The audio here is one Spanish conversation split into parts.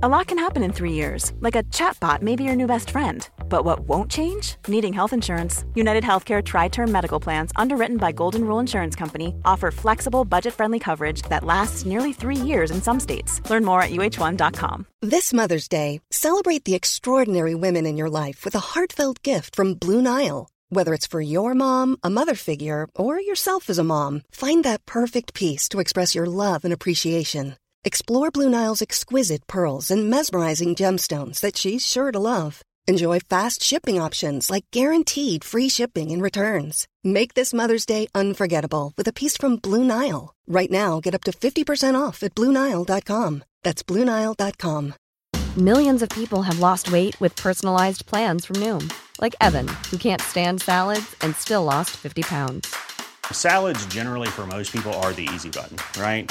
A lot can happen in three years, like a chatbot may be your new best friend. But what won't change? Needing health insurance. United Healthcare Tri Term Medical Plans, underwritten by Golden Rule Insurance Company, offer flexible, budget friendly coverage that lasts nearly three years in some states. Learn more at uh1.com. This Mother's Day, celebrate the extraordinary women in your life with a heartfelt gift from Blue Nile. Whether it's for your mom, a mother figure, or yourself as a mom, find that perfect piece to express your love and appreciation. Explore Blue Nile's exquisite pearls and mesmerizing gemstones that she's sure to love. Enjoy fast shipping options like guaranteed free shipping and returns. Make this Mother's Day unforgettable with a piece from Blue Nile. Right now, get up to 50% off at BlueNile.com. That's BlueNile.com. Millions of people have lost weight with personalized plans from Noom, like Evan, who can't stand salads and still lost 50 pounds. Salads, generally, for most people, are the easy button, right?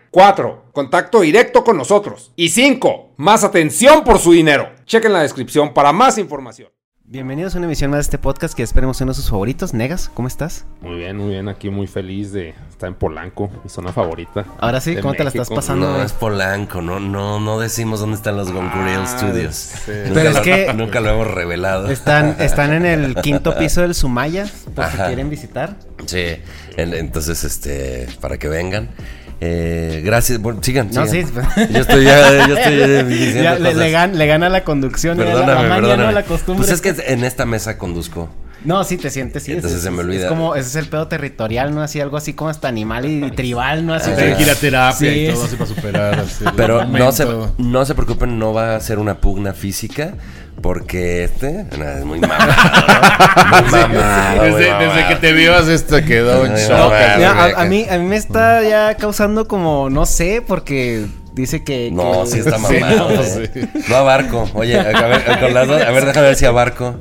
4. Contacto directo con nosotros. Y 5. Más atención por su dinero. Chequen la descripción para más información. Bienvenidos a una emisión más de este podcast que esperemos sea uno de sus favoritos. Negas, ¿cómo estás? Muy bien, muy bien. Aquí muy feliz de estar en Polanco, mi zona favorita. Ahora sí, ¿cómo te la estás pasando? No, güey? es Polanco, no, no, no decimos dónde están los Goncuriel Ah, Studios. sí. Nunca Pero es que- nunca lo hemos revelado. Están, están en el quinto piso del Sumaya, por si quieren visitar. Sí, en- entonces, este, para que vengan. Eh, gracias, bueno, sigan, No, sigan. sí. Yo estoy ya, yo estoy diciendo Ya, le, le gan- le gana la conducción, y la- Perdóname, la, maña, perdóname. ¿no? La costumbre. Pues es que en esta mesa conduzco. No, sí, te sientes, sí. Entonces es- se me olvida. Es como, ese es el pedo territorial, ¿no? Así, algo así como hasta animal y, tribal, ¿no? Así. De- sí. ir a terapia Sí, y todo es- así para superar. así, Pero no se, no se preocupen, no va a ser una pugna física. Porque este es muy mamado. ¿no? Muy mamado. muy Desde, que te vivas esto quedó Ay, shock. a, a mí, a mí me está ya causando como, no sé, porque dice que... No, que- sí está Sí, mamado. no, sí. No abarco. Oye, a ver, a ver, déjame ver si abarco.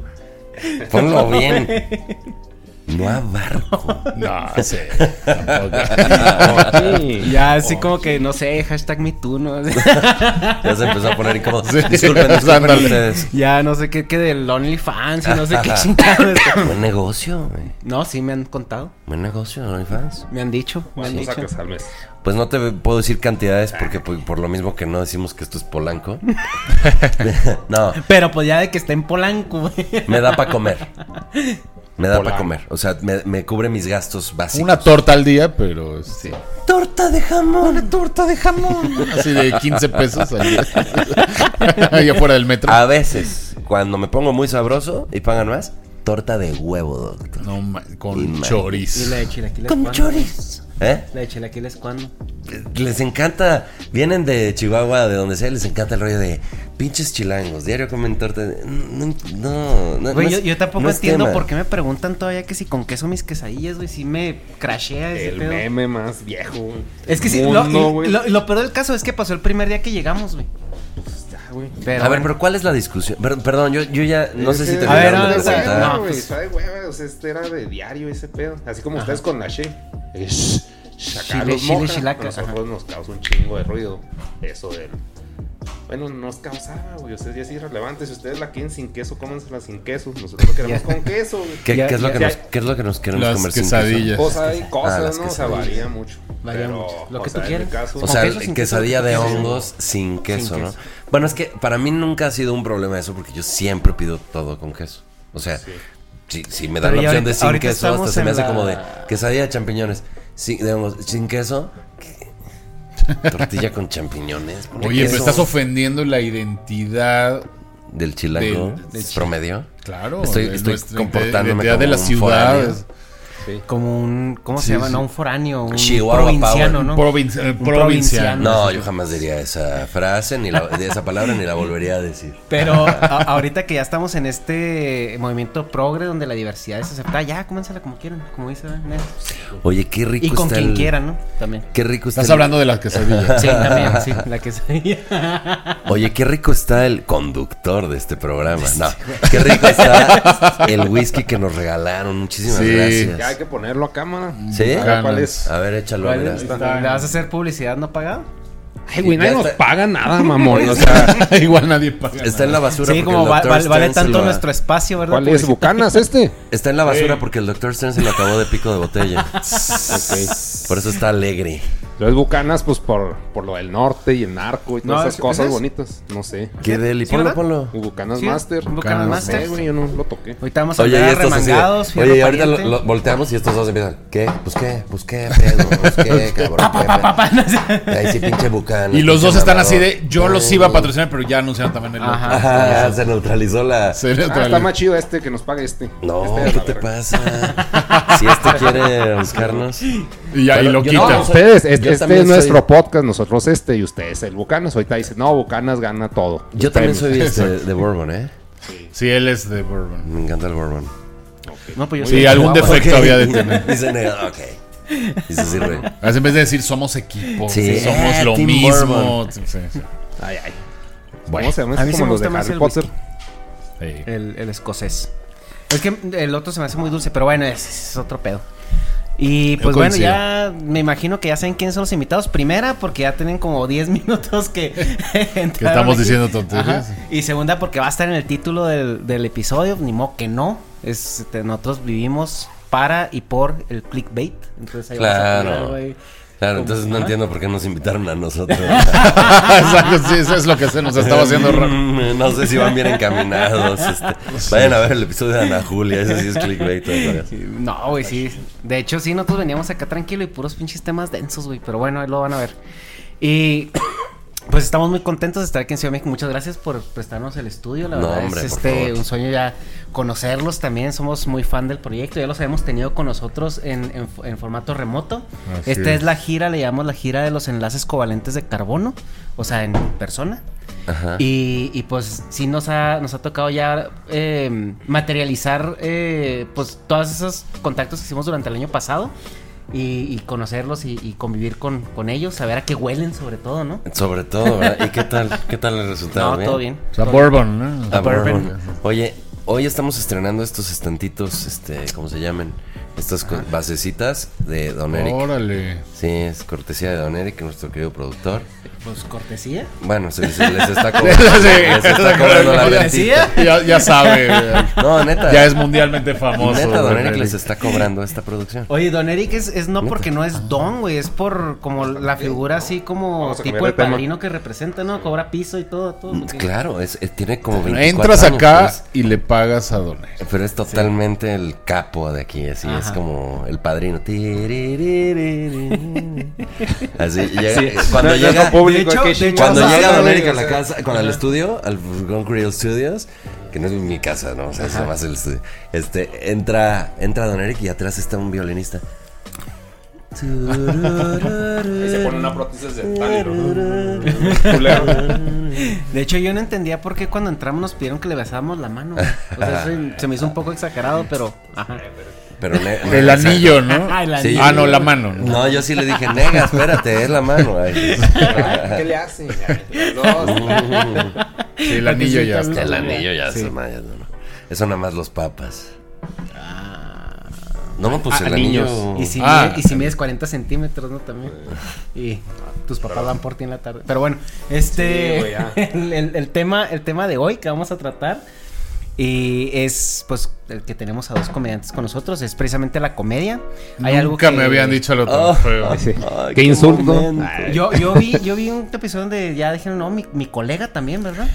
Ponlo bien. No abarco. No, sí. tampoco. Sí. Ya así como que, no sé, hashtag me too, ¿no? Ya se empezó a poner incómodo. Sí. Disculpen, disculpen ustedes. ya no sé qué, qué del OnlyFans y no sé qué chingados. Buen negocio, güey. No, sí me han contado, Buen negocio, OnlyFans. me han dicho, me han ¿Cuánto dicho. sacas al mes? Pues no te puedo decir cantidades porque por, por lo mismo que no decimos que esto es polanco. no, Pero pues ya de que está en Polanco, güey. me da para comer. Me da para comer. O sea, me, me cubre mis gastos básicos. Una torta al día, pero sí. torta de jamón. Una torta de jamón. Así de 15 pesos al día. Allá fuera del metro. A veces, cuando me pongo muy sabroso y pagan más, torta de huevo, doctor. No, con. Y chorizo. la de chilaquiles Con ¿cuándo? ¿Eh? La de chilaquiles ¿cuándo? Les encanta, vienen de Chihuahua, de donde sea, les encanta el rollo de pinches chilangos, diario comen torta. de- No, no, no. Güey, no yo, es- yo tampoco no entiendo tema. por qué me preguntan todavía que si con queso mis quesadillas, güey, si me crashea ese El pedo. meme más viejo. güey. Es que sí, Mundo, lo, lo, lo peor del caso es que pasó el primer día que llegamos, güey. Güey. Pero, a ver, pero ¿cuál es la discusión? Per- perdón, yo, yo ya no sé si te A ver, no, de preguntar. no, pues- o sea, este era de diario ese pedo. Así como ustedes con la She. Es- Chile, chile, chilaca, nosotros nos causa un chingo de ruido. Eso del. Bueno, nos causaba, güey. Ustedes ya es irrelevante. Si ustedes la quieren sin queso, cómensela sin queso. Nosotros lo queremos con queso, güey. ¿Qué, es lo que nos, ¿Qué es lo que nos queremos Las comer sin quesadillas. queso? Cosas hay cosas, Ah, las ¿no? O sea, varía mucho. Varía Pero, mucho. Lo o que sea, tú quieras. caso- O ¿Con sea, queso, sin quesadilla queso? de hongos sin queso, Sin ¿no? Bueno, es que para mí nunca ha sido un problema eso porque yo siempre pido todo con queso. O sea, si, si me dan Pero la opción de sin queso, hasta se me hace la- como de quesadilla de champiñones. Hongos, sin queso. Tortilla con champiñones. Oye, pero estás ofendiendo la identidad. Del chilango chi- promedio. Claro. Estoy- de estoy comportándome de como un foráneo. ciudades. Sí. como un, ¿cómo se llama? sí. No, un foráneo, un Chihuahua provinciano, Power. ¿no? Un provinciano. No, yo jamás diría esa frase, ni la, de esa palabra, ni la volvería a decir. Pero a- ahorita que ya estamos en este movimiento progre donde la diversidad es aceptada, ya cómensela como quieran, como dice Ned. Oye, qué rico Y con está quien el- quieran, ¿no? También. Qué rico está Estás el- hablando de las quesadillas. Sí, también, sí, la que sabía. Oye, qué rico está el conductor de este programa. No, qué rico está el whisky que nos regalaron. Muchísimas Sí. Hay que ponerlo a cámara. ¿Sí? A ver, ¿Cuál es? A ver, échalo. mira. ¿Le vas a hacer publicidad no pagada? Ay, güey, nadie nos está. paga nada, mamón. O sea, Igual nadie paga. Está en la basura Sí, porque como el va- vale se tanto lo- nuestro espacio, ¿verdad? ¿cuál es? ¿Bucanas este? Está en la basura porque el Dr. Stern se lo acabó de pico de botella. Por eso está alegre. Los Bucanas, pues por, por lo del norte y el narco y todas No, esas ¿es- cosas es? bonitas. No sé. Qué deli. ¿Sí, Ponlo, verdad? ponlo. Bucanas Sí, Master. Bucanas No Master. sé, güey, yo no lo toqué. Ahorita vamos a Oye, y hablar estos así de- remangados, fierro Oye, y ahorita lo, pariente. lo volteamos y estos dos empiezan. ¿Qué? Pues qué, pues qué, pedo, pues qué, cabrón. qué. Ahí sí, pinche bucana. Y los pinche dos están así de. Yo los iba a patrocinar, pero ya anunciaron también el otro. Ajá. Ajá, se neutralizó la. Se le Ah, neutralizó. está más chido este que nos pague este. No, Este, ¿qué la te verga. pasa? Si este quiere buscarnos. Y Pero lo quita. no, ustedes, este, este es soy- nuestro podcast, nosotros este y ustedes el Bucanas. Ahorita dice, no, Bucanas gana todo. Yo también soy este, de Bourbon, ¿eh? Sí, él es de Bourbon. Me encanta el Bourbon. No, pues yo Sí, soy algún defecto había de tener. Dice negado, ok. Y se sirve. Así En vez de decir somos equipo, Sí. somos Eh, lo Team mismo. Bourbon. Sí, sí. Ay, ay. Bueno. ¿Cómo se llama? A mí como me los de gusta más Harry el Potter. El, el escocés. Es que el otro se me hace muy dulce, pero bueno, es, es otro pedo. Y pues bueno, ya me imagino que ya saben quiénes son los invitados. Primera, porque ya tienen como 10 minutos que, entraron estamos aquí. diciendo tonterías. Y segunda, porque va a estar en el título del, del episodio. Ni modo que no. Es, este, nosotros vivimos para y por el clickbait. Entonces ahí vamos a Claro. ahí. Claro, Como- entonces no entiendo por qué nos invitaron a nosotros. Exacto, sí, eso es lo que se nos estaba haciendo raro. Mm, No sé si van bien encaminados. este. Vayan a ver el episodio de Ana Julia, ese sí es clickbait. No, güey, sí. De hecho, sí, nosotros veníamos acá tranquilo y puros pinches temas densos, güey. Pero bueno, ahí lo van a ver. Y pues estamos muy contentos de estar aquí en Ciudad de México. Muchas gracias por prestarnos el estudio. La No, verdad hombre, es este un sueño ya conocerlos también. Somos muy fan del proyecto. Ya los habíamos tenido con nosotros en, en- en formato remoto. Así Esta es. es la gira, le llamamos la gira de los enlaces covalentes de carbono. O sea, en persona. Ajá. Y, y, pues sí nos ha, nos ha tocado ya eh, materializar eh, pues todos esos contactos que hicimos durante el año pasado y, y conocerlos y, y convivir con, con ellos, saber a qué huelen sobre todo, ¿no? Sobre todo, ¿verdad? ¿Y qué tal, qué tal el resultado? No, todo bien. O sea, todo bien. Bourbon, ¿no? Ah, Bourbon. Bourbon. Oye, hoy estamos estrenando estos estantitos, este, ¿cómo se llaman? Estas basecitas de Don Eric. Órale. Sí, es cortesía de Don Eric, nuestro querido productor. Pues cortesía. Bueno, se, se les está cobrando, Sí, les está cobrando la ¿Cortesía? Ya, ya sabe. No, neta. Ya es mundialmente famoso. Neta, Don Eric les está cobrando esta producción. Oye, Don Eric es, es no Neta. porque no es Don, güey, es por como la figura así como tipo el padrino que representa, ¿no? Cobra piso y todo, todo. Mm, porque- Claro, es, es- tiene como 24 Entras años, acá pues, y le pagas a Don Eric. pero es totalmente el capo de aquí, así es como el padrino. Así llega, Sí. cuando No- llega nuestro público, de hecho- qué de hecho, chingados Cuando llega Don Eric a la casa, con el estudio, al Concrete Studios, que no es mi casa, ¿no? O sea, es más el estudio. Este, entra, entra Don Eric y atrás está un violinista. Ahí se pone una prótesis. Culero. De hecho, yo no entendía por qué cuando entramos nos pidieron que le besáramos la mano. O sea, eso se me hizo un poco exagerado, pero. Ajá. Pero ne- El anillo, ¿no? Ah, el Sí. anillo. Ah, no, la mano. ¿no? No, yo sí le dije, nega, espérate, es la mano. Ay, ¿Qué le hace? Los dos. Sí, el anillo ya está. el anillo ya Sí. no, no. Eso nada más los papas. No, pues Ah, el niños. anillo. Y si, Ah. mide- y si mides 40 centímetros, ¿no? También. Y tus papás van por ti en la tarde. Pero bueno, este. Sí, el tema, el tema de hoy que vamos a tratar. Y es, pues, el que tenemos a dos comediantes con nosotros. Es precisamente la comedia. Hay algo Nunca que- me habían dicho lo tan Oh. sí. Ay, Qué insulto. Yo, yo vi, yo vi un episodio donde ya dijeron, no, mi, mi colega también, ¿verdad?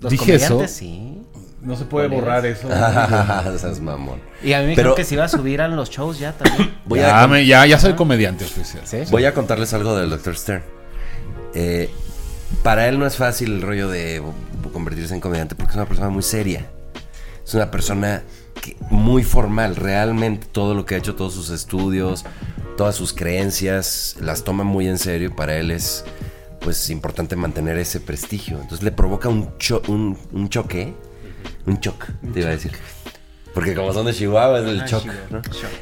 Los ¿Dije eso? comediantes, sí. No se puede borrar eso. Esas mamón. Y a mí me Pero- dijeron que se iba a subir a los shows ya también. Voy ya, a, me- ya, ya soy comediante oficial. ¿Sí? voy a contarles algo del Dr. Stern. Eh, para él no es fácil el rollo de convertirse en comediante porque es una persona muy seria. Es una persona muy formal. Realmente todo lo que ha hecho, todos sus estudios, todas sus creencias, las toma muy en serio y para él es pues importante mantener ese prestigio. Entonces le provoca un, un, un choque, un choc, te iba a decir. Porque como son de Chihuahua es el Ah, choc.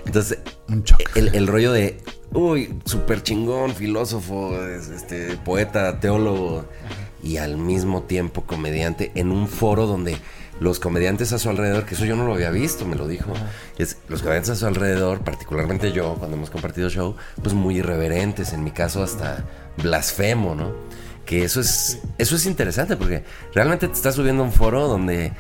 Entonces, Un el, el rollo de, uy, súper chingón, filósofo, es- este, poeta, teólogo y al mismo tiempo comediante en un foro donde los comediantes a su alrededor, que eso yo no lo había visto, me lo dijo, es, los comediantes a su alrededor, particularmente yo, cuando hemos compartido show, pues muy irreverentes, en mi caso hasta blasfemo, ¿no? Que eso es, eso es interesante porque realmente te estás subiendo a un foro donde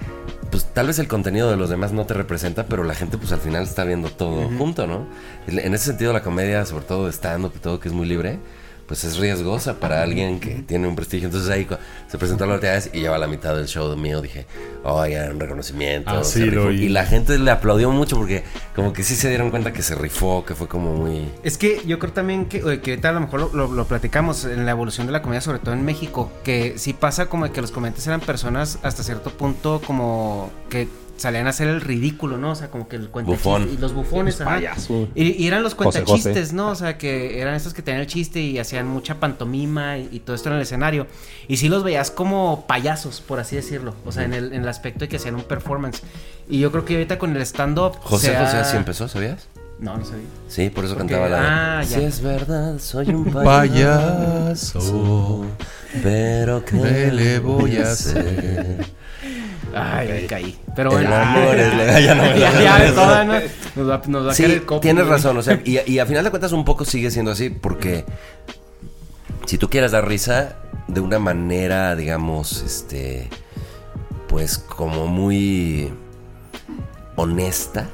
pues tal vez el contenido de los demás no te representa, pero la gente pues al final está viendo todo junto, ¿no? En ese sentido la comedia, sobre todo de stand-up y todo que es muy libre, pues es riesgosa para alguien que tiene un prestigio. Entonces ahí se presentó la última vez y lleva la mitad del show mío. Dije, oigan, un reconocimiento. Ah, se sí, lo rifó". oí. y la gente le aplaudió mucho porque como que sí se dieron cuenta que se rifó, que fue como muy... Es que yo creo también que, que ahorita a lo mejor lo, lo- lo platicamos en la evolución de la comedia, sobre todo en México, que sí pasa como que los comediantes eran personas hasta cierto punto como que salían a hacer el ridículo, ¿no? O sea, como que el cuenta Bufón. y los bufones, ajá. payaso. Y, y eran los José, cuentachistes, José. ¿no? O sea, que eran estos que tenían el chiste y hacían mucha pantomima y, y todo esto en el escenario. Y sí los veías como payasos, por así decirlo. O sea, en el, en el aspecto de que hacían un performance. Y yo creo que ahorita con el stand-up. José se ha- José así empezó, ¿sabías? No, no sabía. Sí, por eso Porque- cantaba la... ah, ya. Si es verdad, soy un Payaso. Pero ¿qué ¿Qué le voy a hacer? Ay, me caí. Pero El bueno. amor es ya no me ya, ya, toda, ¿no? Nos va, nos va a caer el copo. tienes razón, o sea, y, y a final de cuentas un poco sigue siendo así, porque si tú quieres dar risa de una manera, digamos, este, pues como muy honesta,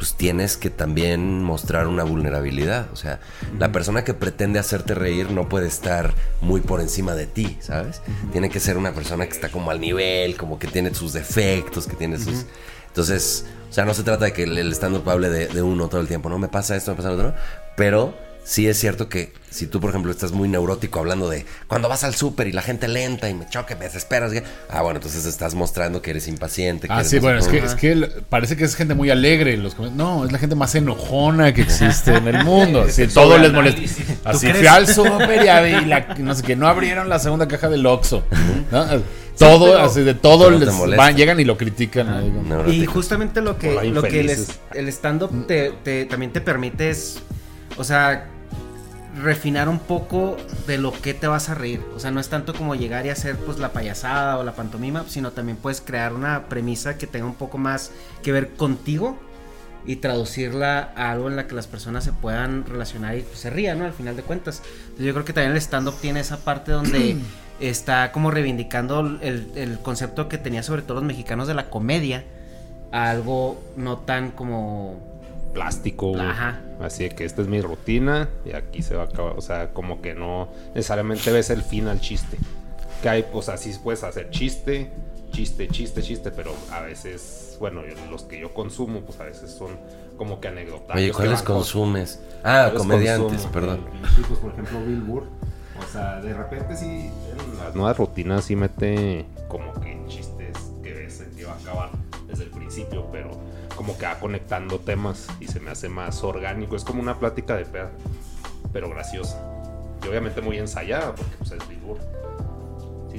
pues tienes que también mostrar una vulnerabilidad. O sea, la persona que pretende hacerte reír no puede estar muy por encima de ti, ¿sabes? Tiene que ser una persona que está como al nivel, como que tiene sus defectos, que tiene sus... Entonces, o sea, no se trata de que el, el stand-up hable de, de uno todo el tiempo, ¿no? Me pasa esto, me pasa lo otro, pero sí es cierto que si tú, por ejemplo, estás muy neurótico hablando de cuando vas al súper y la gente lenta y me choque, me desesperas, ¿qué? ah, bueno, entonces estás mostrando que eres impaciente. Que Ah, eres sí, bueno, es que, es que parece que es gente muy alegre. Los no, es la gente más enojona que existe en el mundo. Así, todo les molesta. Así, fui al súper y, la- no sé qué, no abrieron la segunda caja del Oxxo. ¿no? Todo, pero- así de todo les molesta. van, llegan y lo critican. Y justamente lo que, lo que el, el stand-up te, te- también te permite es, o sea, refinar un poco de lo que te vas a reír. O sea, no es tanto como llegar y hacer pues la payasada o la pantomima, sino también puedes crear una premisa que tenga un poco más que ver contigo y traducirla a algo en la que las personas se puedan relacionar y pues, se rían, ¿no? Al final de cuentas. Entonces yo creo que también el stand-up tiene esa parte donde está como reivindicando el, el concepto que tenía sobre todo los mexicanos de la comedia a algo no tan como... plástico. güey. Ajá. Así de que esta es mi rutina y aquí se va a acabar. O sea, como que no necesariamente ves el fin al chiste. Que hay, o sea, sí puedes hacer chiste, chiste, chiste, chiste, pero a veces, bueno, yo- los que yo consumo, pues a veces son como que anécdotas. Oye, ¿cuáles consumes? Ah, comediantes, perdón. Sí, pues por ejemplo Bill Burr. O sea, de repente sí, en las nuevas rutinas sí mete como que chistes que ves que va a acabar desde el principio, pero como que va conectando temas y se me hace más orgánico. Es como una plática de peda, pero graciosa. Y obviamente muy ensayada, porque pues es Burr. Sí,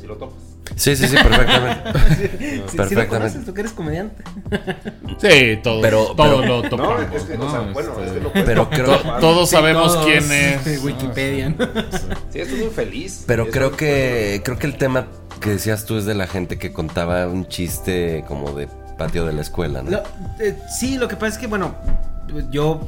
sí lo topas. Sí, sí, sí, perfectamente. Sí, sí lo Perfectamente. conoces, tú que eres comediante. Sí, todo, Pero- todo pero- lo No, topamos. es que, ¿no? o sea, bueno, Este, es que lo puedes pero creo- to- todos sabemos todos quién es. Wikipedia, ¿no? Sí, estoy muy feliz. Pero creo que creo que el tema que decías tú es de la gente que contaba un chiste como de patio de la escuela, ¿no? Eh, sí, lo que pasa es que, bueno, yo,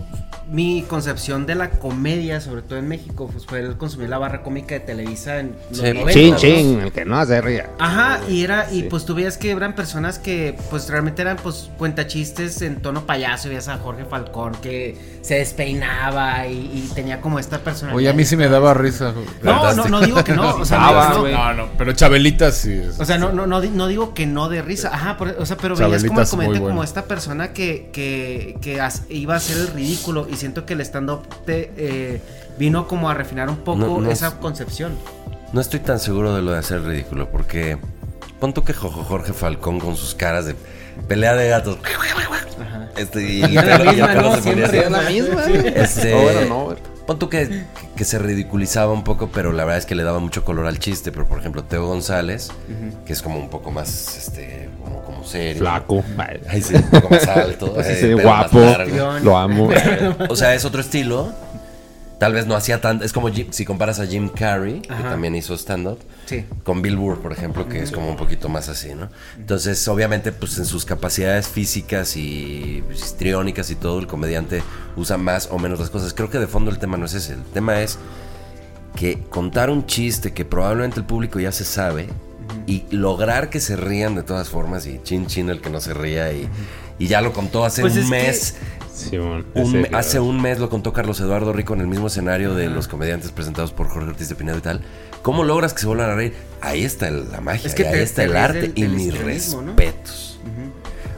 mi concepción de la comedia, sobre todo en México, pues fue el consumir la barra cómica de Televisa en los Sí, 90, Chin, ¿no? chin, el que no se ría. Ajá, y era, y Sí. pues tú veías que eran personas que pues realmente eran pues cuentachistes en tono payaso, veías a Jorge Falcón que se despeinaba y, y tenía como esta personalidad. Oye, a mí sí me daba risa. No, no, no digo que no, o sea, Daba, no. No, no, pero Chabelita sí es. O sea, no, no, no, no digo que no de risa, ajá, por- o sea, pero veías como el comediante bueno. como esta persona que, que, que as- iba a hacer el ridículo y siento que el stand-up te, eh, vino como a refinar un poco No, no esa es- concepción. No estoy tan seguro de lo de hacer ridículo, porque pon tú que Jojo Jorge Falcón con sus caras de pelea de gatos. Este, y Y la misma, ¿no? Siempre la misma. Este, No, bueno, no. Pon tú que, que se ridiculizaba un poco, pero la verdad es que le daba mucho color al chiste. Pero por ejemplo, Teo González, que es como un poco más, este, como, como serio. Flaco. Ay, sí, un poco más alto. Pues eh, guapo. más largo. Lo amo. O sea, es otro estilo. Tal vez no hacía tanto. Es como Jim- si comparas a Jim Carrey, que también hizo stand-up, Sí. con Bill Burr, por ejemplo, que es como un poquito más así, ¿no? Entonces, obviamente, pues en sus capacidades físicas y histriónicas y todo, el comediante usa más o menos las cosas. Creo que de fondo el tema no es ese. El tema es que contar un chiste que probablemente el público ya se sabe y lograr que se rían de todas formas y chin chin el que no se ría y, y ya lo contó hace Pues es un que- mes. Simón, Un ese, hace un mes lo contó Carlos Eduardo Rico en el mismo escenario de los comediantes presentados por Jorge Ortiz de Pinedo y tal. ¿Cómo logras que se vuelvan a reír? Ahí está la magia, Es que ahí te- está te el arte del- y mis histrionismo, ¿no? respetos.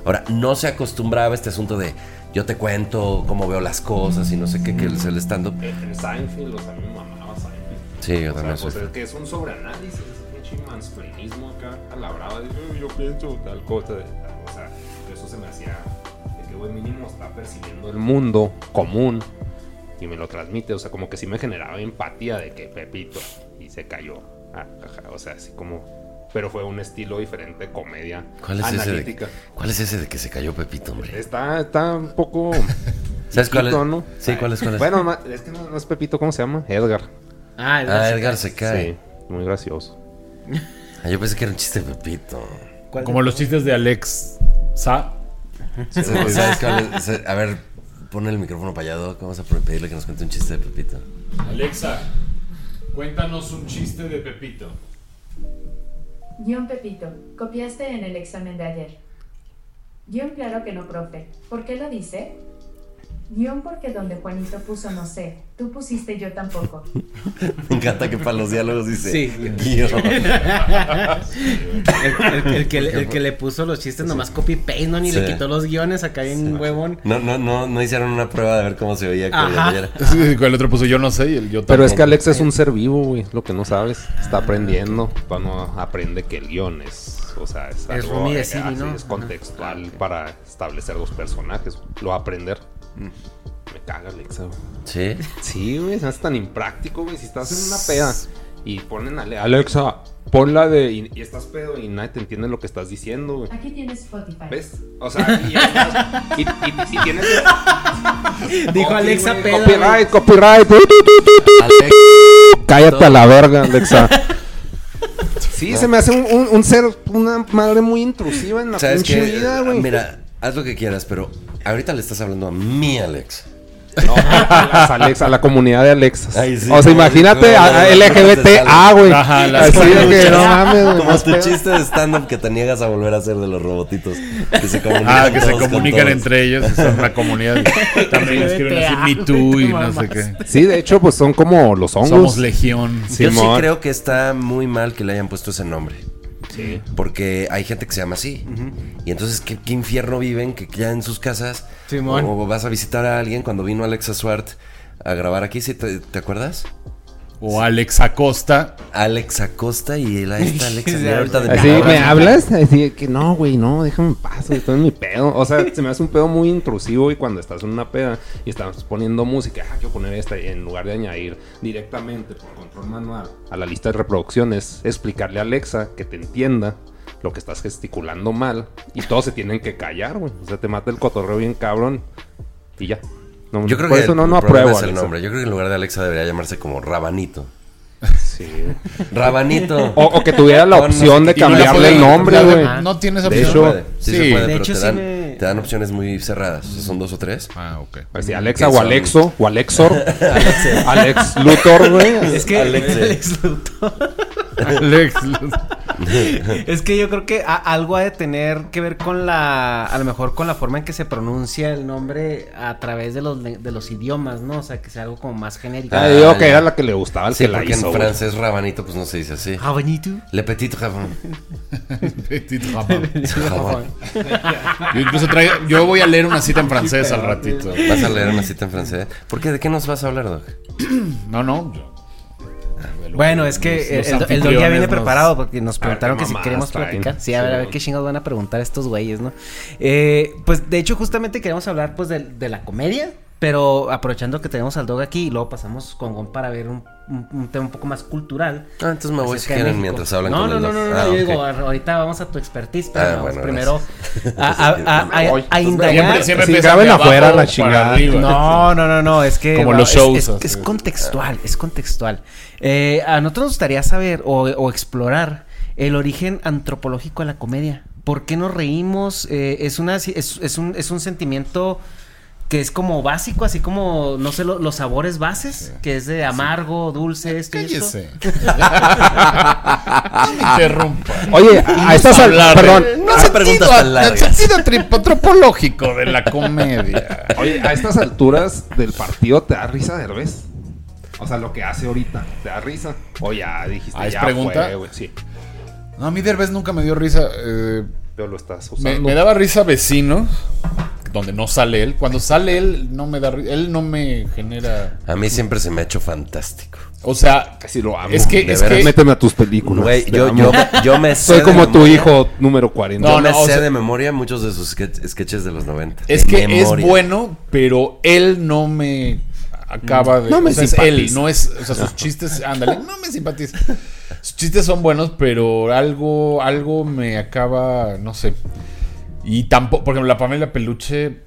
Ahora, no se acostumbraba a este asunto de yo te cuento cómo veo las cosas y no sé qué, que es el stand-up. En Seinfeld, o sea, a mí me mamaba Seinfeld. Sí, yo O sea, también pues soy. es que es un sobreanálisis, un mansplainismo acá a la brava. de, "Yo- yo pienso tal cosa. O sea, eso se me hacía güey, mínimo está percibiendo el mundo común y me lo transmite. O sea, como que sí me generaba empatía de que Pepito y se cayó. Ah, jaja, o sea, así como. Pero fue un estilo diferente de comedia ¿Cuál es, ese analítica. de, ¿Cuál es ese de que se cayó Pepito, hombre? Está, está un poco. ¿Sabes cuál es? ¿no? Sí, ¿cuál es? ¿Cuál es? Bueno, es que no, no es Pepito, ¿cómo se llama? Edgar. Ah, ah, Edgar se cae. Sí, muy gracioso. Ah, yo pensé que era un chiste de Pepito. Como los chistes de Alex Sa. ¿Sabes cuál es? A ver, pon el micrófono para allá, Doc. Vamos a pedirle que nos cuente un chiste de Pepito. Alexa, cuéntanos un chiste de Pepito. Guión Pepito, copiaste en el examen de ayer. Guión claro que no, profe. ¿Por qué lo dice? Guión porque donde Juanito puso no sé, tú pusiste yo tampoco. Me encanta que para los diálogos dice. Sí. guion. El, el- el que, le- el que le puso los chistes nomás copy paste, ¿no? Ni Sí. le quitó los guiones acá en huevón. No, no, no, no hicieron una prueba de ver cómo se oía playera. Sí, el otro puso yo no sé y el yo Pero es que tampoco. Alex es un ser vivo, güey. Lo que no sabes. Está aprendiendo. Cuando aprende que el guion es. O sea, es, algo, Rumi de Siri, así, ¿no? es contextual para establecer dos personajes. Lo va a aprender. Me caga Alexa, güey. Sí. Sí, güey. Es tan impráctico, güey. Si estás en una peda y ponen a Ale- Alexa, ponla de. Y, y estás pedo y nadie te entiende lo que estás diciendo, güey. Aquí tienes Spotify. ¿Ves? O sea, y, estás- y, y- y tienes. Dijo Alexa güey, peda, Copyright, copyright. Alex, Cállate a la verga, Alexa. Sí, se me hace un, un- un ser, una madre muy intrusiva en la ¿sabes pinche vida, güey. Mira, haz lo que quieras, pero ahorita le estás hablando a mí, Alex. No, a Alexa, a la comunidad de Alexas. Ay, sí, o sea, imagínate como- a, a como- LGBTA, güey. Ajá, las Así de que luchas. no mames, güey. Como tu chiste de stand-up que te niegas a volver a hacer de los robotitos. Que se comunican Ah, que se comunican entre ellos, son una comunidad. También quieren decir Me Too y no sé qué. Sí, de hecho, pues son como los hongos. Somos legión. Yo sí creo que está muy mal que le hayan puesto ese nombre. Sí. Porque hay gente que se llama así. Y entonces, ¿qué, qué infierno viven? Que ya en sus casas. Simón. O vas a visitar a alguien cuando vino Alexa Swart a grabar aquí, ¿sí te, te acuerdas? O Alex Acosta. Alex Acosta y él ahí está Alexa. mira, ahorita de Así, ¿me hablas? Así que no, güey, no, déjame en paz, güey, estoy en mi pedo. O sea, se me hace un pedo muy intrusivo y cuando estás en una peda y estás poniendo música, ah, quiero poner esta, y en lugar de añadir directamente por control manual a la lista de reproducciones, explicarle a Alexa que te entienda lo que estás gesticulando mal y todos se tienen que callar, güey. O sea, te mata el cotorreo bien cabrón y ya. No, Yo creo por que eso no, el no apruebo es el Alexa. nombre. Yo creo que en lugar de Alexa debería llamarse como Rabanito. Sí. Rabanito. O, o que tuviera la Con no sé opción de cambiarle puede- el nombre, de- güey. No tienes De Sí se hecho, puede, sí, se sí. puede, De pero hecho, te, sí dan, me- te dan opciones muy cerradas. O sea, son dos o tres. Ah, ok. Así, Alexa Que o son- Alexo o Alexor. Alex Luthor, güey. Es que Alex- Alex Luthor. Alex. Es que yo creo que a- algo ha de tener que ver con la, a lo mejor con la forma en que se pronuncia el nombre a través de los, de los idiomas, ¿no? O sea, que sea algo como más genérico. Ah, digo que era la que le gustaba al Sí, que la porque hizo, en güey. francés Rabanito pues no se dice así. Rabanito. Le petit Raban. Petit Raban. Yo incluso traigo, yo voy a leer una cita en francés al ratito. ¿Vas a leer una cita en francés? ¿Por qué? ¿De qué nos vas a hablar, Doc? No, no. yo- Bueno, es que Los- el, los el, ya viene nos- preparado porque nos preguntaron que si queremos platicar. Sí, a ver, a ver qué chingados van a preguntar estos güeyes, ¿no? Eh, pues de hecho, justamente queremos hablar pues de, de la comedia, pero aprovechando que tenemos al Dog aquí y luego pasamos con Gon para ver un, un- un tema un poco más cultural. Ah, entonces me voy si quieren México. mientras hablan no, con no, no, no, no, Ah, yo ok. digo, a- ahorita vamos a tu expertise, pero Ah, vamos bueno, primero gracias. a, a- a- a- indagar. Siempre, siempre empiezan graben afuera la chingada. No, no, no, no, es que... Como va, los es- shows, Es, así. es contextual, es contextual. Eh, a nosotros nos gustaría saber o, o explorar el origen antropológico de la comedia. ¿Por qué nos reímos? Eh, es, una, es, es un, es un sentimiento que es como básico, así como, no sé, lo- los sabores bases, que es de amargo, dulce, esto y esto. Cállese. no me interrumpa. Oye, a estas hablar de- perdón. No a- se preguntas tan El sentido antropológico de la comedia. Oye, a estas alturas del partido te da risa Derbez. O sea, lo que hace ahorita, ¿te da risa? O ya dijiste, Ah, ¿es ya pregunta? fue, güey. Sí, No, a mí Derbez nunca me dio risa. eh, pero lo estás me, usando. me daba risa vecinos, donde no sale él. Cuando sale él, no me da Él no me genera. A mí siempre se me ha hecho fantástico. O sea, Casi lo amo. Es que- De es veras, que- Méteme a tus películas. Güey, yo, yo, yo me sé Soy de como tu memoria- hijo número 40. Yo No, me no, o sé sea- de memoria muchos de sus sketch- sketches de los 90. es De que memoria. es bueno, pero él no me acaba de. No me o sea, es él, simpatiza. no es. O sea, sus chistes, ándale, no me simpatiza. Sus chistes son buenos, pero algo, algo me acaba, no sé. Y tampoco, por ejemplo, la Pamela Peluche,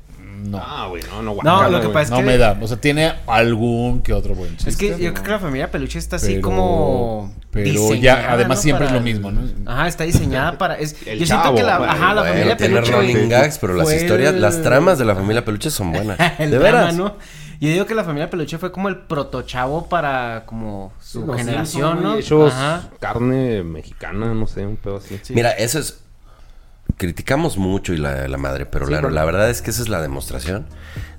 no. Ah, güey, no, no, No, lo que güey. pasa es no que... me da. O sea, tiene algún que otro buen chiste. Es que yo ¿no? creo que la familia Peluche está así Pero- como. pero ya, además ¿no? siempre Para- es lo mismo, ¿no? Ajá, está diseñada para. Es, El yo chavo, siento que la, bueno, ajá, la Bueno, familia tiene Peluche. running gags, pero las historias, el- las tramas de la familia Peluche son buenas. el de drama, veras. ¿no? Yo digo que la familia Peluche fue como el protochavo para como su generación, Simpson, ¿no? Ajá. carne mexicana, no sé, un pedo así. Mira, eso es. Criticamos mucho y la, la madre, pero Sí, la, verdad es que esa es la demostración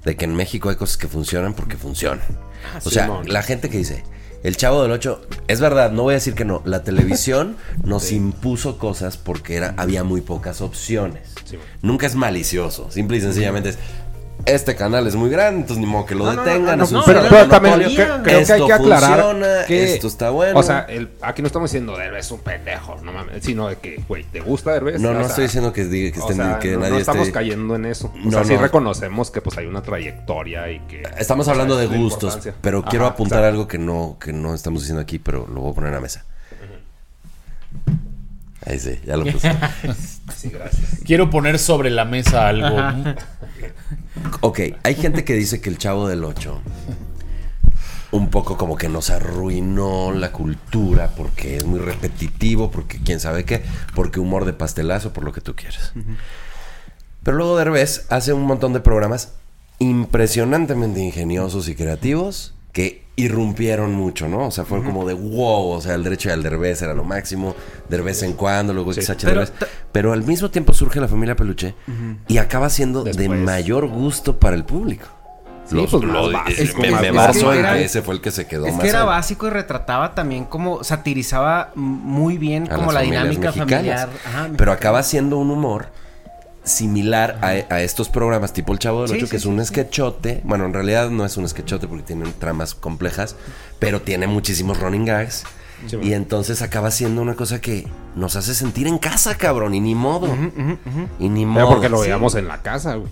de que en México hay cosas que funcionan porque funcionan. o sí, sea, mon. la gente que dice, el chavo del 8, es verdad, no voy a decir que no. La televisión nos impuso cosas porque era, había muy pocas opciones. Sí. Nunca es malicioso, simple y sencillamente es. Este canal es muy grande, entonces ni modo que lo No, detengan. no, es un no, pero, super pero también creo, creo que hay que aclarar funciona, que esto está bueno. O sea, el- aquí no estamos diciendo Derbez es un pendejo, no mames, sino de que, güey, ¿te gusta Derbez? No, O no sea, estoy diciendo que, diga, que, o estén- sea, que no, no nadie estamos esté... cayendo en eso. O No, sea, sí no. reconocemos que pues hay una trayectoria y que... Estamos o hablando de gustos, pero Ajá, quiero apuntar algo que no, que no estamos diciendo aquí, pero lo voy a poner en la mesa. Ahí sí, ya lo puse. Sí, gracias. Quiero poner sobre la mesa algo. ok, hay gente que dice que el Chavo del 8 un poco como que nos arruinó la cultura porque es muy repetitivo, porque quién sabe qué, porque humor de pastelazo, por lo que tú quieras. Pero luego Derbez hace un montón de programas impresionantemente ingeniosos y creativos que irrumpieron mucho, ¿no? O sea, fue como de wow, o sea, el derecho al Derbez era lo máximo, de vez en cuando, luego XH Pero Derbez. ta- Pero al mismo tiempo surge la familia Peluche y acaba siendo de mayor gusto para el público. Sí, Los- pues, lo- es- me, más me básico. baso en Era- que ese fue el que se quedó Es más que era básico y retrataba también como satirizaba muy bien a como la dinámica mexicanas. familiar. Ajá, Pero acaba siendo un humor similar a, a estos programas tipo El Chavo del Sí, Ocho, sí, que es sí, un sí. sketchote. Bueno, en realidad no es un sketchote porque tienen tramas complejas, pero tiene muchísimos running gags. Sí, y entonces acaba siendo una cosa que nos hace sentir en casa, cabrón, y ni modo. Y ni Era modo. porque lo Sí. veíamos en la casa, güey.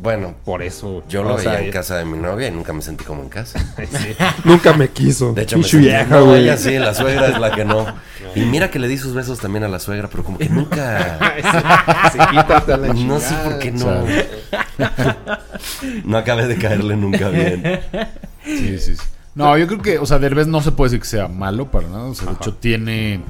Bueno, Por eso. yo lo veía sea, en casa de mi novia y nunca me sentí como en casa. sí. Nunca me quiso. De hecho, me sentí, vieja, no, ella sí, la suegra es la que no. Y mira que le di sus besos también a la suegra, pero como que nunca... Sí, quítate a la No sé por qué no. No acabé de caerle nunca bien. Sí, sí, sí. No, yo creo que, o sea, Derbez no se puede decir que sea malo para nada. O sea, de hecho tiene...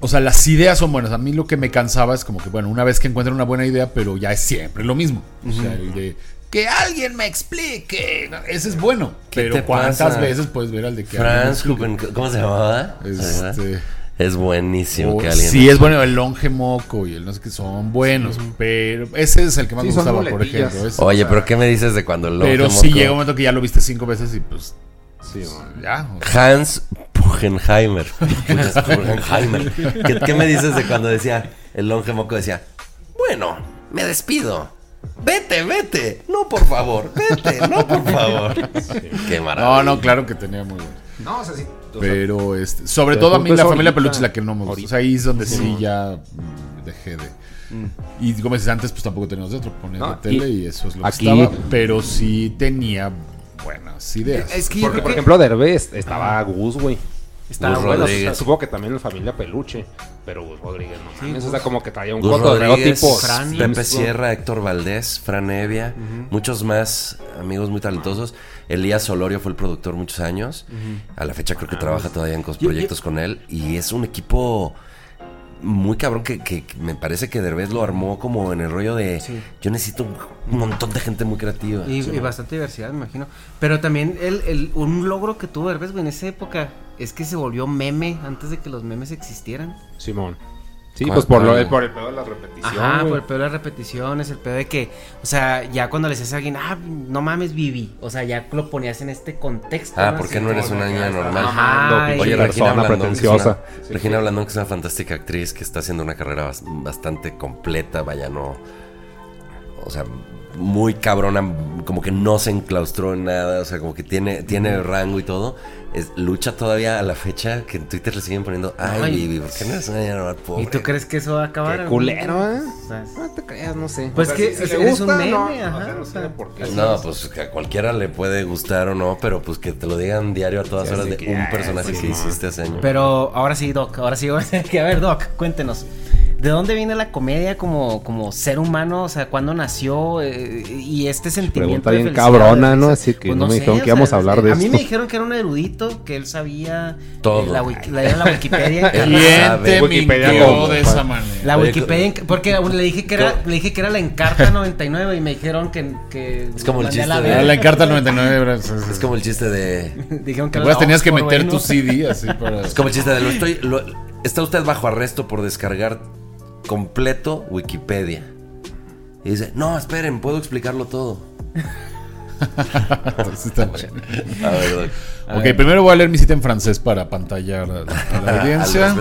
O sea, las ideas son buenas. A mí lo que me cansaba es como que, bueno, una vez que encuentro una buena idea, pero ya es siempre lo mismo. O sea, el de que alguien me explique. Ese es bueno. ¿Qué Pero te ¿cuántas pasa? veces puedes ver al de que alguien me Franz explique? Huppen, ¿cómo se llamaba? Este, Es buenísimo o- que alguien... sí, es bueno. El longe moco y el no sé qué son buenos. Pero ese es el que más Sí, me gustaba, por ejemplo. ese, Oye, o sea, pero ¿qué me dices de cuando el Pero longe sí moco- llega un momento que ya lo viste cinco veces y pues Sí, ya. o sea, Hans Pugenheimer. Pugenheimer. ¿Qué, qué me dices de cuando decía, el longe moco decía, bueno, me despido. Vete, vete. No, por favor. Vete, no, por favor. Qué maravilla. No, no, claro que tenía muy bueno. No, o sea, sí, Pero este, sobre todo a mí la es familia ahorita. peluche es la que no me gusta. O sea, ahí es donde sí, Sí. ya mm, dejé de. Y como dices antes, pues tampoco teníamos de otro, ponías No, la tele y y, eso es lo aquí- que estaba. Pero sí tenía buenas ideas. Es que Porque, por ejemplo, Derbez estaba Gus, güey. Estaba Gus bueno. Rodríguez. O sea, supongo que también la familia peluche. Pero Gus Rodríguez no. mames, o sea, como que traía un Gus Rodríguez, tipo. Fran. Pepe. Sierra, Héctor Valdés, Fran Evia, muchos más amigos muy talentosos. Elías Solorio fue el productor muchos años. A la fecha creo que trabaja todavía en cos- Yo- yo- proyectos con él. Y es un equipo muy cabrón que, me parece que Derbez lo armó como en el rollo de Sí. yo necesito un, un montón de gente muy creativa. Y, Sí, y ¿no? bastante diversidad, me imagino. Pero también el, el- un logro que tuvo Derbez, güey, en esa época es que se volvió meme antes de que los memes existieran. Simón. Sí, ¿Cuál- pues por, lo, por el pedo de la repetición. Ajá, por el pedo de las repeticiones, el pedo de que, o sea, ya cuando le decías a alguien, ah, no mames, Vivi, o sea, ya lo ponías en este contexto. Ah, ¿por qué no eres una niña normal? Ajá, Oye, persona Regina Blandón, que es pretenciosa. una- Regina Blandón, que es una fantástica actriz que está haciendo una carrera bas- bastante completa, vaya, no. O sea, muy cabrona, como que no se enclaustró en nada, o sea, como que tiene, tiene rango y todo. Es, lucha todavía a la fecha que en Twitter le siguen poniendo, ay, Ay. Vivi, ¿por qué no es una pobre? ¿Y tú crees que eso va a acabar? Qué culero? ¿eh? O sea, No te creas, no sé. Pues O sea, que si- si es- le eres gusta, un meme, no, ajá, no o sea, sé por qué. No, pues que a cualquiera le puede gustar o no, pero pues que te lo digan diario a todas Sí, horas de que, un personaje sí, que no. hiciste hace años. Pero ahora sí, Doc, ahora sí, que a ver, Doc, cuéntenos. ¿De dónde viene la comedia como, como ser humano? O sea, ¿cuándo nació? Eh, y este sentimiento Pregunta bien cabrona, ¿no? Así que Pues no me sé, dijeron que íbamos sea, a hablar de A mí esto. me dijeron que era un erudito, que él sabía Todo. eh, La, wiki- la, la Wikipedia. ¿Quién te Wikipedia mintió como- de esa manera? La Wikipedia, porque le dije que era, le dije que era la Encarta 99 y me dijeron que, que Es como el a chiste la de- la encarta 99 euros. Es como el chiste de... Dijeron que era la tenías que meter tu. CD así para. Es como el chiste de lo estoy. lo- está usted bajo arresto por descargar completo Wikipedia. Y dice, no, esperen, puedo explicarlo todo. Sí, está. A ver, Doc. Ok, primero voy a leer mi cita en francés para pantallar a la, a audiencia.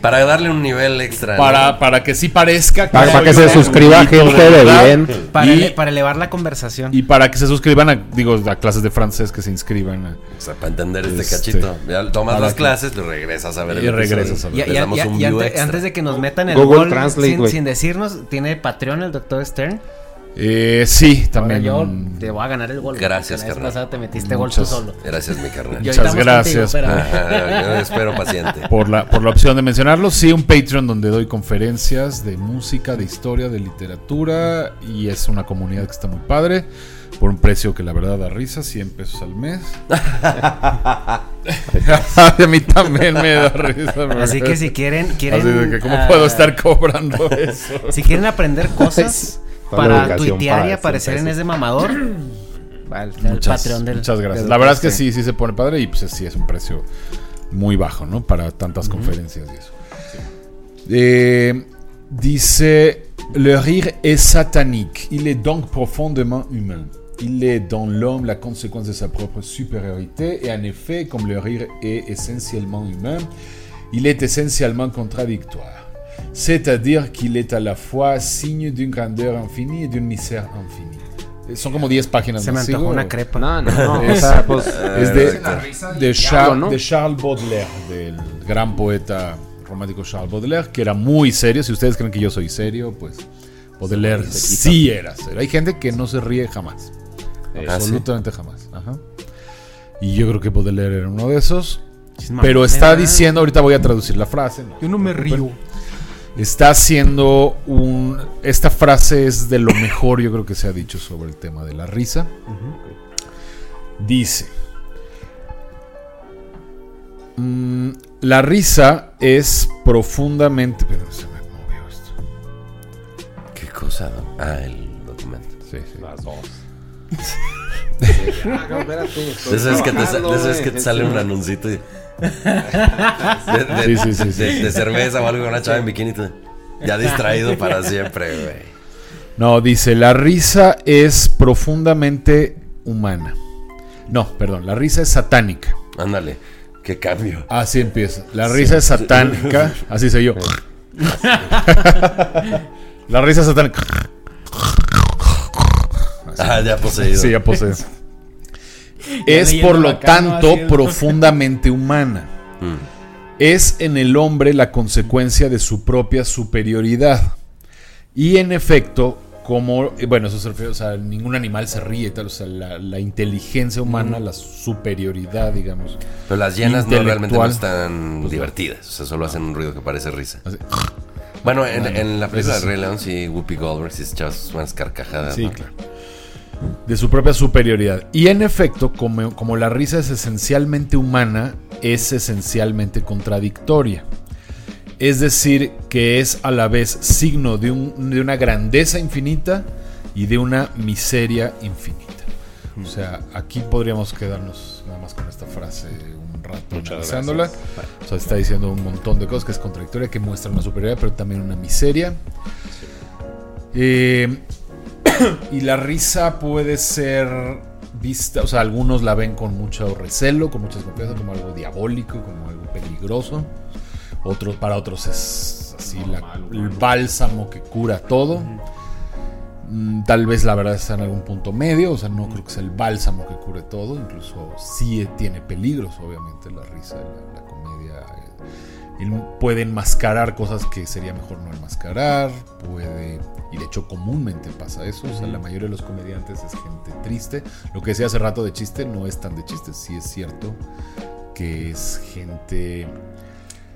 Para darle un nivel extra. Para, ¿no? para que sí parezca Para, soy para que se suscriba gente de bien. Para, Y- ele- para elevar la conversación. Y para que se suscriban a, digo, a clases de francés que se inscriban. a- O sea, para entender este, Este, cachito. Ya tomas las que- clases, lo regresas a ver Y el regresas a ver. Y, Les damos y- un y view ante- extra. antes de que nos metan el Google gol Translate, sin, sin decirnos, ¿tiene Patreon el doctor Stern? Eh, sí, Ahora también. yo te voy a ganar el gol. Gracias, la vez carnal. pasada te metiste gol tú solo. Gracias, mi carnal. Muchas gracias. contigo, espérame. Ajá, yo espero paciente. por la, por la opción de mencionarlo. Sí, un Patreon donde doy conferencias de música, de historia, de literatura. Y es una comunidad que está muy padre. Por un precio que la verdad da risa, 100 pesos al mes. a mí también me da risa. Así que si quieren, quieren Así de que, ¿cómo ah, puedo estar cobrando eso? Si quieren aprender cosas para tuitear para y aparecer en 100 Es de Mamador, al, al Muchas, Patreon del. muchas gracias. del La verdad es que sí, sí se pone padre y pues sí es un precio muy bajo, ¿no? Para tantas conferencias y eso. Eh, dice, le rire est satanique. Il est donc profondément humain. Il est dans l'homme la conséquence de sa propre supériorité et en effet, comme le rire est essentiellement humain, il est essentiellement contradictoire. C'est-à-dire qu'il est à la fois signe d'une grandeur infinie et d'une misère infinie. Eh, Son como 10 páginas. Se me antojó ¿Sigo? una crepa. No, no, no. Es- o sea, pues. Es de, de, Char- ¿no? de Charles Baudelaire, del gran poeta romántico Charles Baudelaire, que era muy serio. Si ustedes creen que yo soy serio, pues Baudelaire sí era serio. Hay gente que no se ríe jamás. Ah, ¿sí? Absolutamente jamás. Ajá. Y yo creo que Baudelaire era uno de esos. Pero está diciendo, ahorita voy a traducir la frase. no Yo no me se preocupen. Está haciendo un... Esta frase es de lo mejor yo creo que se ha dicho sobre el tema de la risa. Dice... mm, la risa es profundamente... Pero se me movió esto. ¿Qué cosa? Ah, el documento. Sí, sí. Las dos. De esas que te, sa- de esas que te sale un anuncito y- de, de- Sí, sí, sí, sí. de- de cerveza o algo con una chava en bikini. Ya distraído para siempre, güey. No, dice, la risa es profundamente humana. No, perdón, la risa es satánica. Ándale, qué cambio. Así empieza. La risa es satánica. Así soy yo. La risa es satánica. Ah, ya poseído. Sí, ya posee. es por lo tanto profundamente humana. Mm. Es en el hombre la consecuencia de su propia superioridad. Y en efecto, como, eh, bueno, eso se refiere, o sea, ningún animal se ríe y tal, o sea, la, la inteligencia humana, la superioridad, digamos. Pero las llenas no realmente no están Pues, divertidas. O sea, solo hacen un ruido que parece risa. Así. Bueno, en, la película de. Rey León, sí, Whoopi Goldberg sí echaba buenas carcajadas. Sí, ¿no? claro. De su propia superioridad. Y en efecto, como, como la risa es esencialmente humana, es esencialmente contradictoria. Es decir, que es a la vez signo de, un- de una grandeza infinita y de una miseria infinita. O sea, aquí podríamos quedarnos nada más con esta frase un rato analizándola. O sea, está diciendo un montón de cosas que es contradictoria, que muestra una superioridad, pero también una miseria. Eh, y la risa puede ser vista, o sea, algunos la ven con mucho recelo, con mucha desconfianza, como algo diabólico, como algo peligroso. Otros, para otros es así la- el bálsamo que cura todo. Mm, Tal vez la verdad está en algún punto medio, o sea, no creo que sea el bálsamo que cure todo, incluso sí tiene peligros, obviamente, la risa, la, la comedia. eh, él puede enmascarar cosas que sería mejor no enmascarar, puede, y de hecho comúnmente pasa eso, o sea, la mayoría de los comediantes es gente triste. Lo que decía hace rato de chiste no es tan de chiste, sí es cierto que es gente